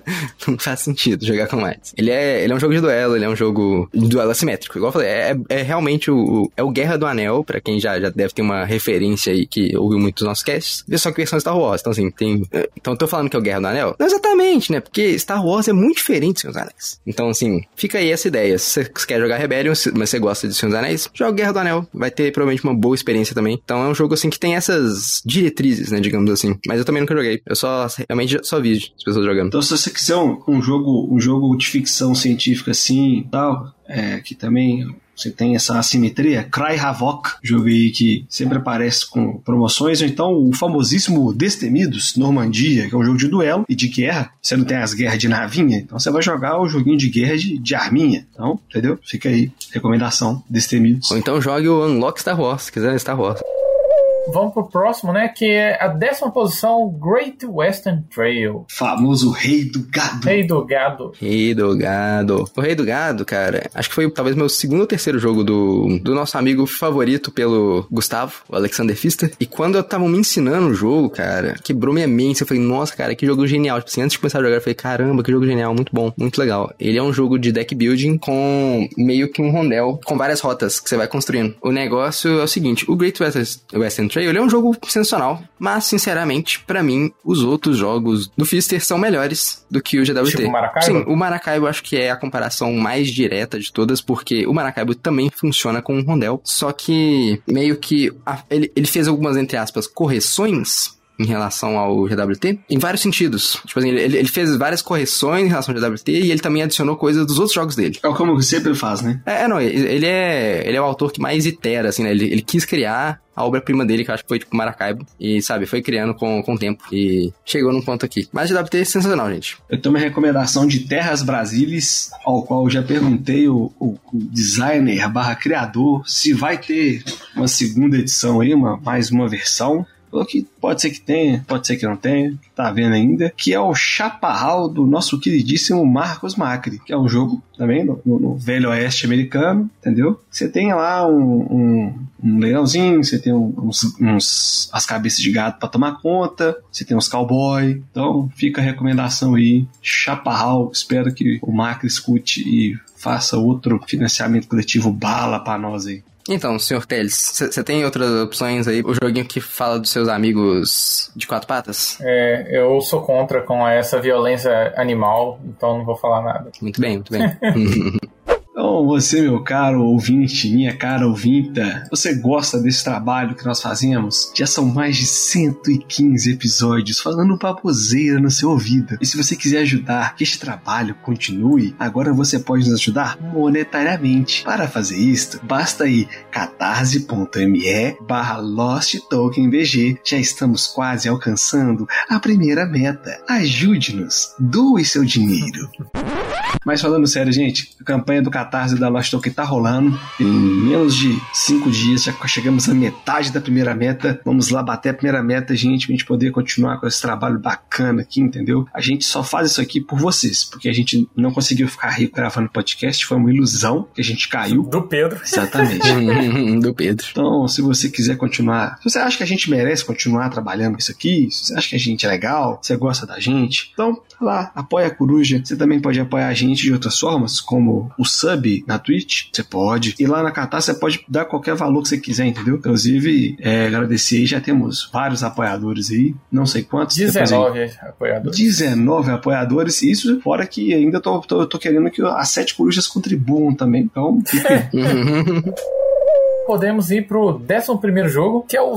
Não faz sentido jogar com mais. Ele é, ele é um jogo de duelo, ele é um jogo de duelo assimétrico. Igual eu falei, é, é realmente o, é o Guerra do Anel, para quem já, já deve ter uma referência aí que ouviu muito dos nossos casts Quest, só que versão Star Wars. Então, assim, tem. Então, tô falando que é o Guerra do Anel? Não exatamente, né? Porque Star Wars é muito diferente de Senhor dos Anéis. Então, assim, fica aí essa ideia. Se você quer jogar Rebellion, mas você gosta de Senhor dos Anéis, joga Guerra do Anel. Vai ter provavelmente uma boa experiência também. Então, é um jogo, assim, que tem essas diretrizes, né? Digamos assim. Mas eu também nunca joguei. Eu só, realmente, só vi as pessoas jogando. Então, se você quiser um, um jogo, um jogo de ficção científica assim, tal, é, que também você tem essa assimetria, Cry Havoc, jogo aí que sempre aparece com promoções, ou então o famosíssimo Destemidos, Normandia, que é um jogo de duelo e de guerra. Você não tem as guerras de navinha, então você vai jogar o joguinho de guerra de, de arminha. Então, entendeu? Fica aí, recomendação, Destemidos. Ou então jogue o Unlock Star Wars, se quiser Star Wars. Vamos pro próximo, né? Que é a décima posição, Great Western Trail. Famoso Rei do Gado. Rei do Gado. Rei do Gado. O Rei do Gado, cara, acho que foi talvez meu segundo ou terceiro jogo do, do nosso amigo favorito pelo Gustavo, o Alexander Pfister. E quando eu tava me ensinando o jogo, cara, quebrou minha mente. Eu falei, nossa, cara, que jogo genial. Tipo assim, antes de começar a jogar, eu falei, caramba, que jogo genial, muito bom, muito legal. Ele é um jogo de deck building com meio que um rondel, com várias rotas que você vai construindo. O negócio é o seguinte, o Great Western Trail, ele é um jogo sensacional, mas sinceramente, para mim, os outros jogos do Fister são melhores do que o GWT. Tipo o Maracaibo? Sim, o Maracaibo acho que é a comparação mais direta de todas, porque o Maracaibo também funciona com um rondel, só que meio que a, ele, ele fez algumas, entre aspas, correções em relação ao GWT, em vários sentidos. Tipo assim, ele, ele, fez várias correções em relação ao GWT e ele também adicionou coisas dos outros jogos dele. É como sempre faz, né? É, não, ele é, ele é o autor que mais itera, assim, né? Ele, ele quis criar a obra-prima dele, que eu acho que foi tipo Maracaibo. E, sabe, foi criando com, com o tempo. E chegou num ponto aqui. Mas GWT é sensacional, gente. Eu tenho uma recomendação de Terras Brasilis, ao qual eu já perguntei o, o, o designer barra criador se vai ter uma segunda edição aí, uma, mais uma versão. Falou que pode ser que tenha, pode ser que não tenha, tá vendo ainda, que é o Chaparral do nosso queridíssimo Marcos Macri, que é um jogo também no, no, velho oeste americano, entendeu? Você tem lá um, um, um leãozinho, você tem uns, uns, as cabeças de gato para tomar conta, você tem uns cowboy, então fica a recomendação aí, Chaparral, espero que o Macri escute e faça outro financiamento coletivo bala para nós aí. Então, senhor Teles, você tem outras opções aí? O joguinho que fala dos seus amigos de quatro patas? É, eu sou contra com essa violência animal, então não vou falar nada. Muito bem, muito bem. Então, você, meu caro ouvinte, minha cara ouvinta, você gosta desse trabalho que nós fazemos? Já são mais de 115 episódios falando baboseira no seu ouvido. E se você quiser ajudar que este trabalho continue, agora você pode nos ajudar monetariamente. Para fazer isto, basta ir catarse.me barra LostTokenBG. Já estamos quase alcançando a primeira meta. Ajude-nos, doe seu dinheiro. Mas falando sério, gente, a campanha do Catarse da Lost Token tá rolando. Em menos de cinco dias já chegamos à metade da primeira meta. Vamos lá bater a primeira meta, gente, pra gente poder continuar com esse trabalho bacana aqui, entendeu? A gente só faz isso aqui por vocês, porque a gente não conseguiu ficar rico gravando podcast, foi uma ilusão que a gente caiu. Do Pedro. Exatamente. do Pedro. Então, se você quiser continuar, se você acha que a gente merece continuar trabalhando com isso aqui, se você acha que a gente é legal, você gosta da gente, então, lá, apoia a coruja. Você também pode apoiar a gente de outras formas, como o sub na Twitch, você pode. E lá na Catar você pode dar qualquer valor que você quiser, entendeu? Inclusive, é, agradecer aí, já temos vários apoiadores aí, não sei quantos. 19 aí, apoiadores. 19 apoiadores, isso fora que ainda tô, tô, tô querendo que as sete corujas contribuam também, então fica. Podemos ir pro 11 jogo, que é o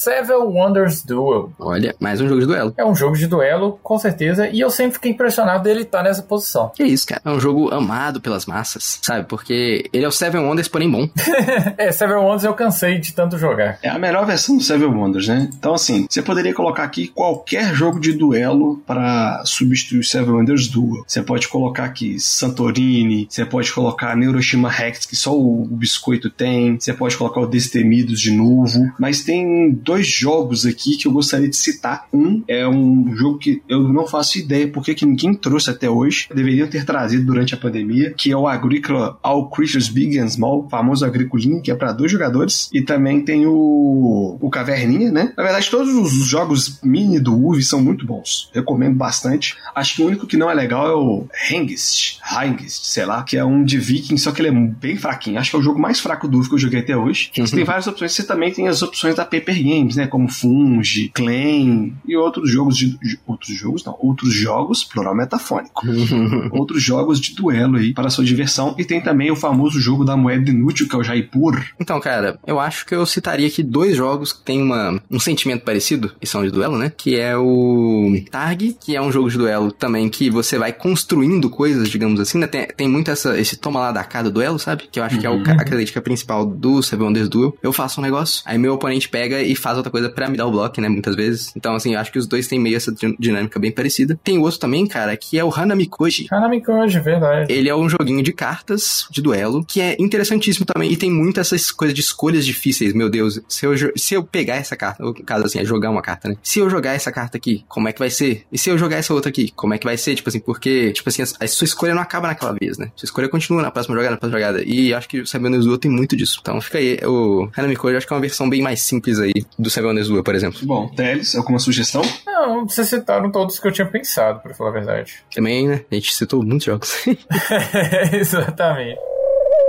Seven Wonders Duel. Olha, mais um jogo de duelo. É um jogo de duelo, com certeza, e eu sempre fiquei impressionado dele estar nessa posição. Que isso, cara. É um jogo amado pelas massas, sabe? Porque ele é o Seven Wonders, porém bom. é, Seven Wonders eu cansei de tanto jogar. É a melhor versão do Seven Wonders, né? Então, assim, você poderia colocar aqui qualquer jogo de duelo para substituir o Seven Wonders Duel. Você pode colocar aqui Santorini, você pode colocar Neuroshima Rex, que só o, o biscoito tem, você pode colocar o Destemidos de novo, mas tem dois jogos aqui que eu gostaria de citar. Um é um jogo que eu não faço ideia porque que ninguém trouxe até hoje. Deveriam ter trazido durante a pandemia, que é o Agrícola All Creatures Big and Small, famoso agricolinho, que é para dois jogadores. E também tem o, o Caverninha, né? Na verdade, todos os jogos mini do UV são muito bons. Recomendo bastante. Acho que o único que não é legal é o Hengist, Hengist, sei lá, que é um de Viking, só que ele é bem fraquinho. Acho que é o jogo mais fraco do UV que eu joguei até hoje. Uhum. Você tem várias opções. Você também tem as opções da Paper Game games, né? Como Fungi, Claim e outros jogos de. Outros jogos, não. Outros jogos, plural metafônico. outros jogos de duelo aí para sua diversão. E tem também o famoso jogo da moeda inútil, que é o Jaipur. Então, cara, eu acho que eu citaria aqui dois jogos que tem uma, um sentimento parecido, e são de duelo, né? Que é o Targ, que é um jogo de duelo também que você vai construindo coisas, digamos assim, né? Tem, tem muito essa, esse toma lá da cá do duelo, sabe? Que eu acho uhum. que é o, uhum. a característica principal do Seven Wonders Duel. Eu faço um negócio, aí meu oponente pega e faz outra coisa para me dar o bloco, né? Muitas vezes. Então, assim, eu acho que os dois têm meio essa dinâmica bem parecida. Tem outro também, cara, que é o Hanamikoji. Hanamikoji, verdade. Ele é um joguinho de cartas, de duelo, que é interessantíssimo também. E tem muitas essas coisas de escolhas difíceis. Meu Deus, se eu, se eu pegar essa carta, no caso assim, é jogar uma carta, né? Se eu jogar essa carta aqui, como é que vai ser? E se eu jogar essa outra aqui, como é que vai ser? Tipo assim, porque, tipo assim, a, sua escolha não acaba naquela vez, né? Sua escolha continua na próxima jogada, na próxima jogada. E acho que o Wonders Duel tem muito disso. Então fica aí. O Hanamikoji acho que é uma versão bem mais simples aí do Seven Wonders Duel, por exemplo. Bom, Teles, alguma sugestão? Não, vocês citaram todos que eu tinha pensado, pra falar a verdade. Também, né? A gente citou muitos jogos. Exatamente.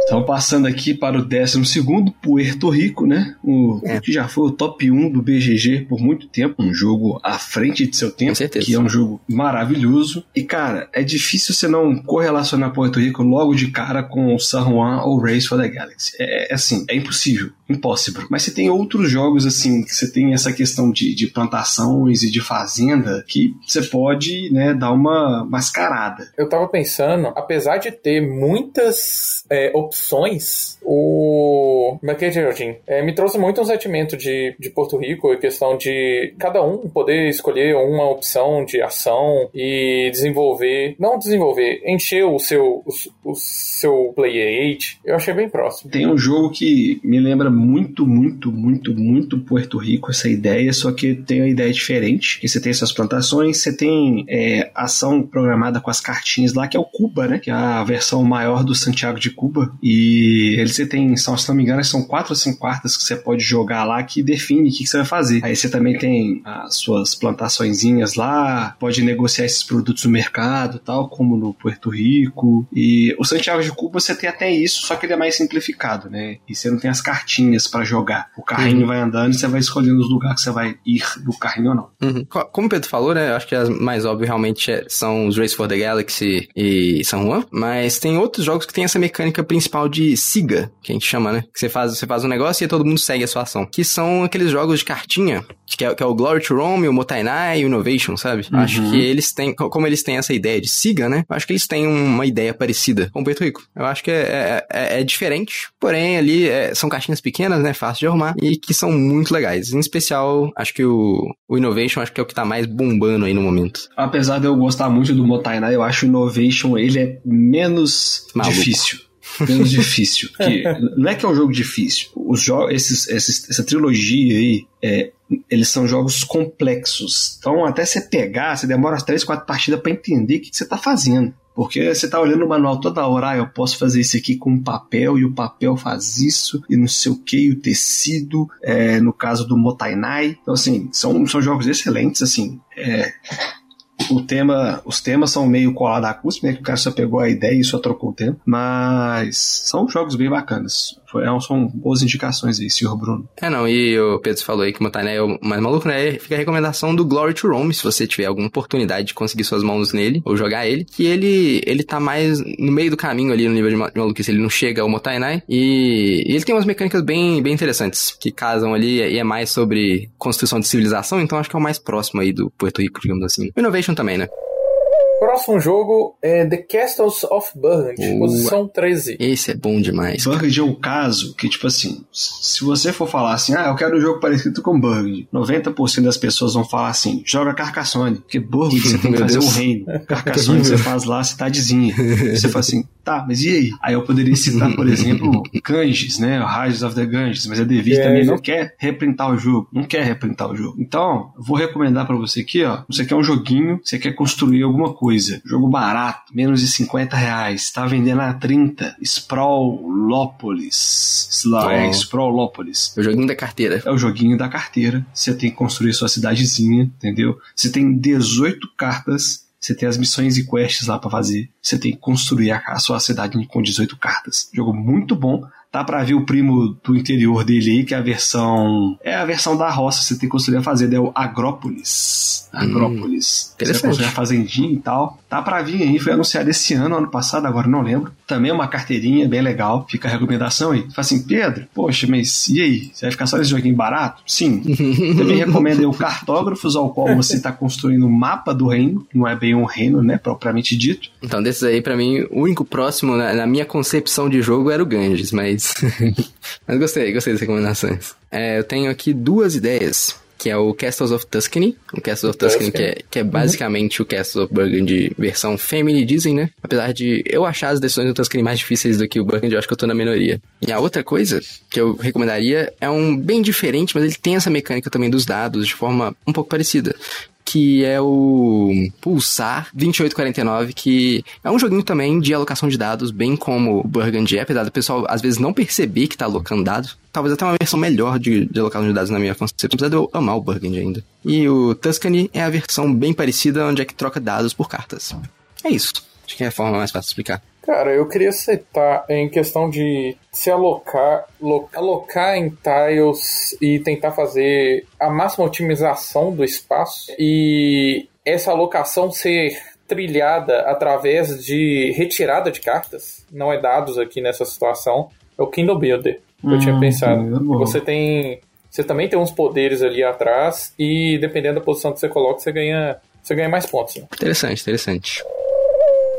Então, passando aqui para o 12, Puerto Rico, né? O é. que já foi o top 1 do BGG por muito tempo. Um jogo à frente de seu tempo, que é um jogo maravilhoso. E, cara, é difícil você não correlacionar Puerto Rico logo de cara com o San Juan ou Race for the Galaxy. É, é assim, é impossível. Impossible. Mas você tem outros jogos, assim, que você tem essa questão de, de plantações e de fazenda que você pode, né, dar uma mascarada. Eu tava pensando, apesar de ter muitas é, opções, o McKay Geraldine é, me trouxe muito um sentimento de, de Porto Rico, a questão de cada um poder escolher uma opção de ação e desenvolver, não desenvolver, encher o seu, o, o seu play age. Eu achei bem próximo. Tem um jogo que me lembra muito, muito, muito, muito Porto Rico essa ideia, só que tem uma ideia diferente. Que você tem essas plantações, você tem é, ação programada com as cartinhas lá, que é o Cuba, né? Que é a versão maior do Santiago de Cuba. E eles você tem, se não me engano, são quatro ou cinco quartas que você pode jogar lá que define o que, que você vai fazer. Aí você também tem as suas plantaçõezinhas lá, pode negociar esses produtos no mercado, tal, como no Puerto Rico. E o Santiago de Cuba você tem até isso, só que ele é mais simplificado, né? E você não tem as cartinhas para jogar. O carrinho uhum. vai andando e você vai escolhendo os lugares que você vai ir do carrinho ou não. Uhum. Como o Pedro falou, né? Acho que as mais óbvias realmente é, são os Race for the Galaxy e San Juan, mas tem outros jogos que tem essa mecânica principal de siga, que a gente chama, né? Que você faz, você faz um negócio e todo mundo segue a sua ação. Que são aqueles jogos de cartinha, que é, que é o Glory to Rome, o Motainai e o Innovation, sabe? Uhum. Acho que eles têm, como eles têm essa ideia de siga, né? Acho que eles têm uma ideia parecida com o Porto Rico. Eu acho que é, é, é, é diferente, porém ali é, são caixinhas pequenas, né? Fácil de arrumar e que são muito legais. Em especial, acho que o, o Innovation acho que é o que tá mais bombando aí no momento. Apesar de eu gostar muito do Motainai, eu acho o Innovation ele é menos Maluco. difícil menos difícil. Que, não é que é um jogo difícil. Os jogos, esses, esses, essa trilogia aí, é, eles são jogos complexos. Então, até você pegar, você demora umas 3, 4 partidas para entender o que, que você tá fazendo. Porque você tá olhando o manual toda hora, ah, eu posso fazer isso aqui com papel, e o papel faz isso, e não sei o que, o tecido, é, no caso do Motainai. Então, assim, são, são jogos excelentes, assim. É, o tema, os temas são meio colado acústico, né? Que o cara só pegou a ideia e só trocou o tema. Mas são jogos bem bacanas. É são boas indicações aí, senhor Bruno. É, não, e o Pedro falou aí que o Montané é o mais maluco, né? Fica a recomendação do Glory to Rome, se você tiver alguma oportunidade de conseguir suas mãos nele, ou jogar ele, que ele, ele tá mais no meio do caminho ali no nível de maluquice, ele não chega ao Motainai, e, e ele tem umas mecânicas bem, bem interessantes, que casam ali, e é mais sobre construção de civilização, então acho que é o mais próximo aí do Porto Rico, digamos assim. Innovation também, né? Próximo jogo é The Castles of Burgundy, posição 13. Esse é bom demais. Burgundy é um caso que, tipo assim, se você for falar assim, ah, eu quero um jogo parecido com Burgundy, 90% das pessoas vão falar assim, joga Carcassonne, porque Burgundy você tem que fazer Deus. um reino. Carcassonne você faz lá a cidadezinha. Você fala assim, tá, mas e aí? Aí eu poderia citar, por exemplo, Ganges, né, Rise of the Ganges, mas a Devi é, também não quer reprintar o jogo, não quer reprintar o jogo. Então, vou recomendar para você aqui, ó, você quer um joguinho, você quer construir alguma coisa, coisa. Jogo barato, menos de 50 reais. Tá vendendo a 30. Sprawlopolis. Oh. É, Sprawlopolis. É o joguinho da carteira. É o joguinho da carteira. Você tem que construir sua cidadezinha, entendeu? Você tem 18 cartas você tem as missões e quests lá para fazer. Você tem que construir a, a, sua cidade com 18 cartas. Jogo muito bom Tá pra ver o primo do interior dele aí, que é a versão. É a versão da roça, você tem que construir a fazenda, é o Agrópolis. Hum, Agrópolis. Hum, você vai construir a fazendinha e tal. Tá pra vir aí, foi anunciado esse ano, ano passado, agora não lembro. Também é uma carteirinha bem legal, fica a recomendação aí. Fala assim, Pedro, poxa, mas e aí? Você vai ficar só nesse joguinho barato? Sim. Também recomendo aí o Cartógrafos, ao qual você tá construindo o um mapa do reino. Não é bem um reino, né, propriamente dito. Então, desses aí, para mim, o único próximo na, na, minha concepção de jogo era o Ganges, mas. mas gostei, gostei das recomendações. É, eu tenho aqui duas ideias que é o Castles of Tuscany. O Castles of Tuscany, que é, que é basicamente uhum. o Castles of Burgundy versão Family, dizem, né? Apesar de eu achar as decisões do Tuscany mais difíceis do que o Burgundy, eu acho que eu tô na minoria. E a outra coisa que eu recomendaria é um bem diferente, mas ele tem essa mecânica também dos dados de forma um pouco parecida que é o Pulsar 2849, que é um joguinho também de alocação de dados, bem como o Burgundy apesar do pessoal às vezes não perceber que tá alocando dados. Talvez até uma versão melhor de, de alocação de dados na minha concepção, apesar de eu amar o Burgundy ainda. E o Tuscany é a versão bem parecida, onde é que troca dados por cartas. É isso. Acho que é a forma mais fácil de explicar. Cara, eu queria citar em questão de se alocar, alocar em tiles e tentar fazer a máxima otimização do espaço e essa alocação ser trilhada através de retirada de cartas, não é dados aqui nessa situação, é o Kindle Builder que hum, eu tinha hum, pensado. Você tem, você também tem uns poderes ali atrás e dependendo da posição que você coloca, você ganha, você ganha mais pontos. Né? Interessante, interessante.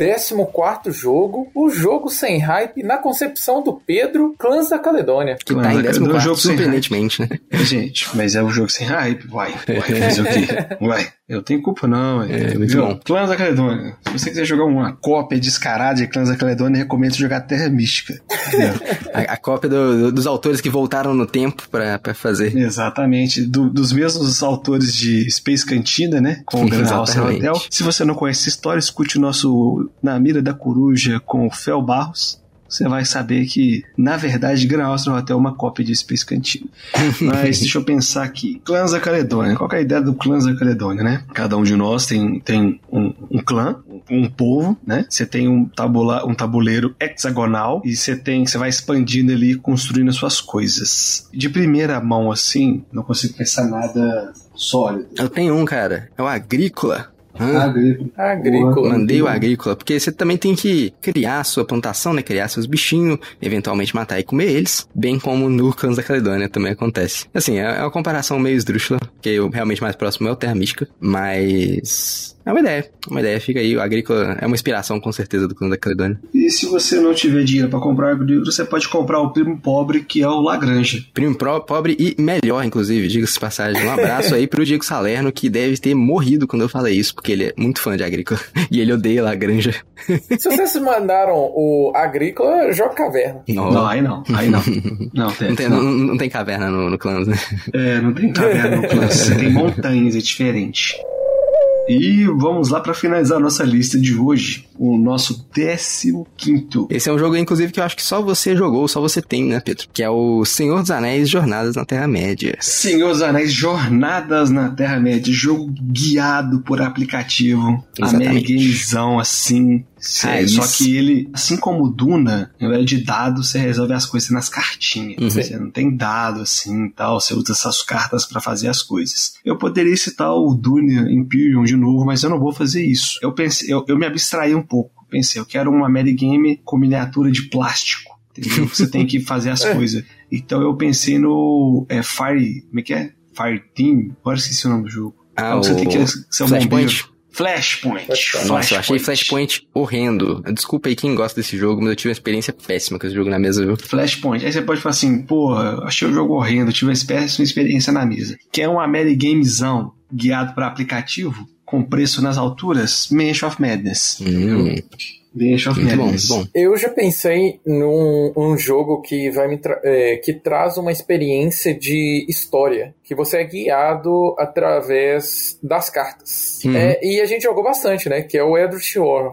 14 jogo, o jogo sem hype na concepção do Pedro, Clãs da Caledônia. Que tá em 14, jogo surpreendentemente, né? Gente, mas é um jogo sem hype, vai. Vai fazer o quê? Vai. Eu tenho culpa não. É, é muito bom. Clãs da Caledônia. Se você quiser jogar uma cópia descarada de Clãs da Caledônia, recomendo jogar Terra Mística. a, a, cópia do, do, dos autores que voltaram no tempo pra, pra fazer. Exatamente. Do, dos mesmos autores de Space Cantina, né? Com o Grand Hotel. Se você não conhece essa história, escute o nosso Na Mira da Coruja com o Fel Barros você vai saber que, na verdade, Gran Austria Hotel é uma cópia de Space Cantina. Mas deixa eu pensar aqui. Clãs da Caledônia. Qual é a ideia do Clãs da Caledônia, né? Cada um de nós tem, tem um, um clã, um povo, né? Você tem um, tabula, um tabuleiro hexagonal e você tem, você vai expandindo ali, construindo as suas coisas. De primeira mão, assim, não consigo pensar nada sólido. Eu tenho um, cara. É o Agrícola. Agrícola. Agrícola. Mandei o agrícola, porque você também tem que criar a sua plantação, né? Criar seus bichinhos, eventualmente matar e comer eles, bem como no Cães da Caledônia também acontece. Assim, é, é uma comparação meio esdrúxula, porque o realmente mais próximo é o Terra Mística, mas é uma ideia. Uma ideia, fica aí. O Agrícola é uma inspiração, com certeza, do clã da Caledônia. E se você não tiver dinheiro para comprar o Agrícola, você pode comprar o primo pobre, que é o Lagrange. Primo pro, pobre e melhor, inclusive, diga-se passagem. Um abraço aí pro Diego Salerno, que deve ter morrido quando eu falei isso, porque ele é muito fã de Agrícola. E ele odeia Lagrange. Se vocês mandaram o Agrícola, joga caverna. Não, não aí não. Aí não. Não tem, não tem, não. Não, não tem caverna no, no Clans, né? É, não tem caverna no Clans. tem montanhas, é diferente. E vamos lá para finalizar a nossa lista de hoje, o nosso 15. Esse é um jogo, inclusive, que eu acho que só você jogou, só você tem, né, Pedro? Que é o Senhor dos Anéis Jornadas na Terra-média. Senhor dos Anéis Jornadas na Terra-média, jogo guiado por aplicativo, americanizão assim, é, só que ele, assim como o Duna, ao invés de dado, você resolve as coisas nas cartinhas. Uhum. Você não tem dado assim tal, você usa essas cartas para fazer as coisas. Eu poderia citar o Duna Imperium de novo, mas eu não vou fazer isso. Eu pensei, eu, eu me abstraí um pouco. Pensei, eu quero uma Mary Game com miniatura de plástico. Entendeu? Você tem que fazer as é. coisas. Então eu pensei no é, Fire. Como é que é? Fire Team? Agora esqueci o nome do jogo. Ah, então, você tem que ser um bombeiro. Flashpoint. Flashpoint. Nossa, eu achei Flashpoint horrendo. Desculpa aí quem gosta desse jogo, mas eu tive uma experiência péssima com esse jogo na mesa, viu? Flashpoint. Aí você pode falar assim, porra, achei o jogo horrendo, tive uma péssima experiência na mesa. Que é um Amerigamezão guiado para aplicativo, com preço nas alturas, Mansion of Madness. Hum. Of muito bom, bom. Eu já pensei num um jogo que vai me é, que traz uma experiência de história, que você é guiado através das cartas. Uhum. É, e a gente jogou bastante, né? Que é o Eldritch Horror.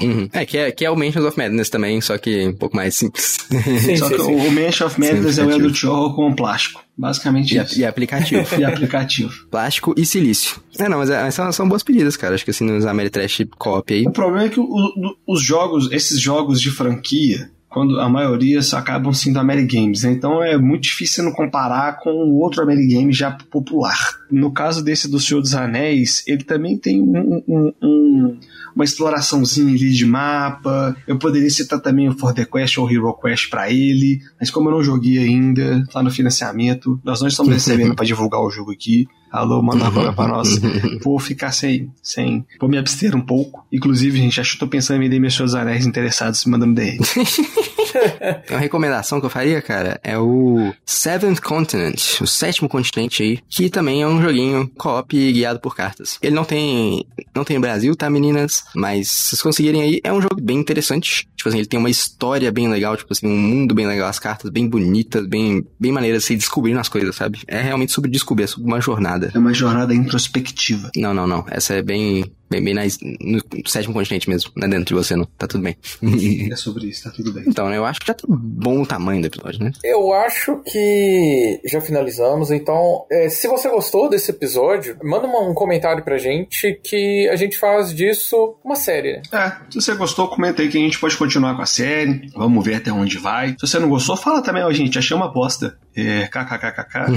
Uhum. É, que é, que é o Mansions of Madness também, só que um pouco mais simples. Sim, só sim, que sim. o Mansion of Madness é o Eldritch Horror com plástico. Basicamente e, isso. E aplicativo. e aplicativo. Plástico e silício. É, não, mas é, são, são boas pedidas, cara. Acho que assim, nos Ameritrash copy aí. O problema é que o, o, os jogos, esses jogos de franquia, quando a maioria só acabam sendo Amerigames. Né? Então é muito difícil não comparar com outro Amerigame já popular. No caso desse do Senhor dos Anéis, ele também tem um, um, um, uma exploraçãozinha ali de mapa. Eu poderia citar também o For the Quest ou Hero Quest para ele, mas como eu não joguei ainda, tá no financiamento, nós não estamos recebendo para divulgar o jogo aqui. Alô, manda a vaga pra nós. Vou ficar sem, sem. Vou me abster um pouco. Inclusive, gente, acho que tô pensando em vender meus seus anéis interessados mandando DM. uma recomendação que eu faria, cara, é o Seventh Continent, o sétimo continente aí, que também é um joguinho co-op guiado por cartas. Ele não tem, não tem Brasil, tá, meninas? Mas se vocês conseguirem aí, é um jogo bem interessante. Tipo assim, ele tem uma história bem legal, tipo assim, um mundo bem legal, as cartas bem bonitas, bem, bem maneiras de se descobrindo as coisas, sabe? É realmente sobre descobrir, é sobre uma jornada. É uma jornada introspectiva. Não, não, não. Essa é bem, Bem, bem na, no sétimo continente mesmo, não é dentro de você, não. Tá tudo bem. é sobre isso, tá tudo bem. Então, né, eu acho que já tá bom o tamanho do episódio, né? Eu acho que já finalizamos, então, é, se você gostou desse episódio, manda uma, um comentário pra gente que a gente faz disso uma série. É, se você gostou, comenta aí que a gente pode continuar com a série, vamos ver até onde vai. Se você não gostou, fala também, ó, gente, achei uma bosta. É, kkkk.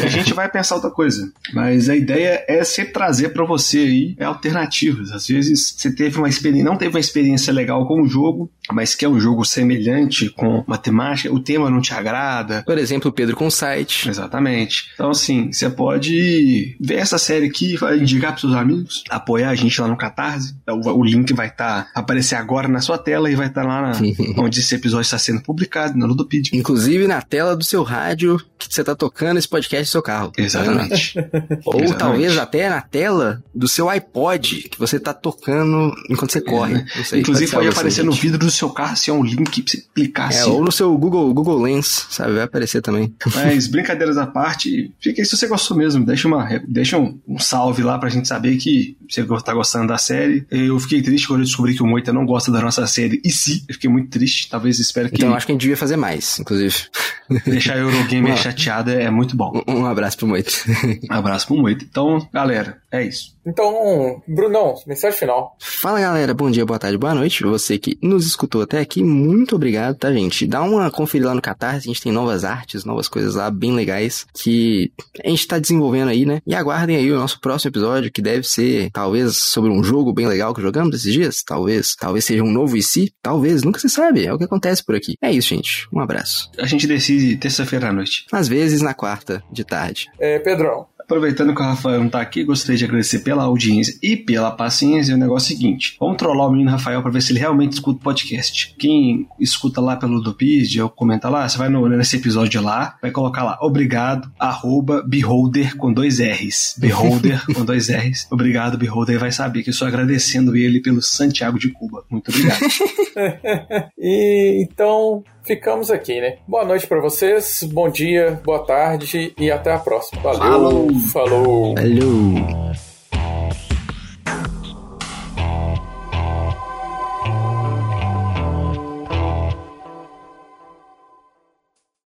e a gente vai pensar outra coisa. Mas a ideia é se trazer para você aí alternativas. Às vezes você teve uma experiência, não teve uma experiência legal com o jogo, mas que é um jogo semelhante com matemática, o tema não te agrada. Por exemplo, o Pedro com site. Exatamente. Então, assim, você pode ver essa série aqui, indicar pros seus amigos, apoiar a gente lá no Catarse. O, o link vai estar tá, aparecer agora na sua tela e vai estar tá lá na, onde esse episódio está sendo publicado, na Ludopedia. Inclusive na tela do seu rádio que você está tocando esse podcast no seu carro. Exatamente. Ou Exatamente. talvez até na tela do seu iPod que você está tocando enquanto você corre. Sei, Inclusive pode, pode aparecer no vidro do seu carro se é um link pra você clicar é, assim. Ou no seu Google, Google Lens, sabe? Vai aparecer também. Mas brincadeiras à parte, fica aí se você gostou mesmo. Deixa, uma, deixa um, um salve lá pra gente saber que você tá gostando da série. Eu fiquei triste quando eu descobri que o Moita não gosta da nossa série. E sim, eu fiquei muito triste. Talvez espero que. Então acho que a gente devia fazer mais, inclusive. Deixar a Eurogamer chateada é muito bom. Um, um abraço pro Moita. um abraço pro Moita. Então, galera, é isso. Então, Brunão, mensagem final. Fala galera, bom dia, boa tarde, boa noite. Você que nos escutou até aqui, muito obrigado, tá, gente? Dá uma conferida lá no Catarse, a gente tem novas artes, novas coisas lá bem legais que a gente tá desenvolvendo aí, né? E aguardem aí o nosso próximo episódio, que deve ser talvez sobre um jogo bem legal que jogamos esses dias. Talvez, talvez seja um novo IC, talvez, nunca se sabe. É o que acontece por aqui. É isso, gente. Um abraço. A gente decide terça-feira à noite. Às vezes na quarta, de tarde. É, Pedrão. Aproveitando que o Rafael não tá aqui, gostaria de agradecer pela audiência e pela paciência. O negócio é o seguinte: vamos trollar o menino Rafael para ver se ele realmente escuta o podcast. Quem escuta lá pelo Ludopedia ou comenta lá, você vai no, nesse episódio lá, vai colocar lá, obrigado, arroba beholder com dois R's. Beholder com dois R's. Obrigado, beholder, vai saber que eu estou agradecendo ele pelo Santiago de Cuba. Muito obrigado. e então, ficamos aqui, né? Boa noite para vocês, bom dia, boa tarde e até a próxima. Valeu! Falou! Falou! Falou.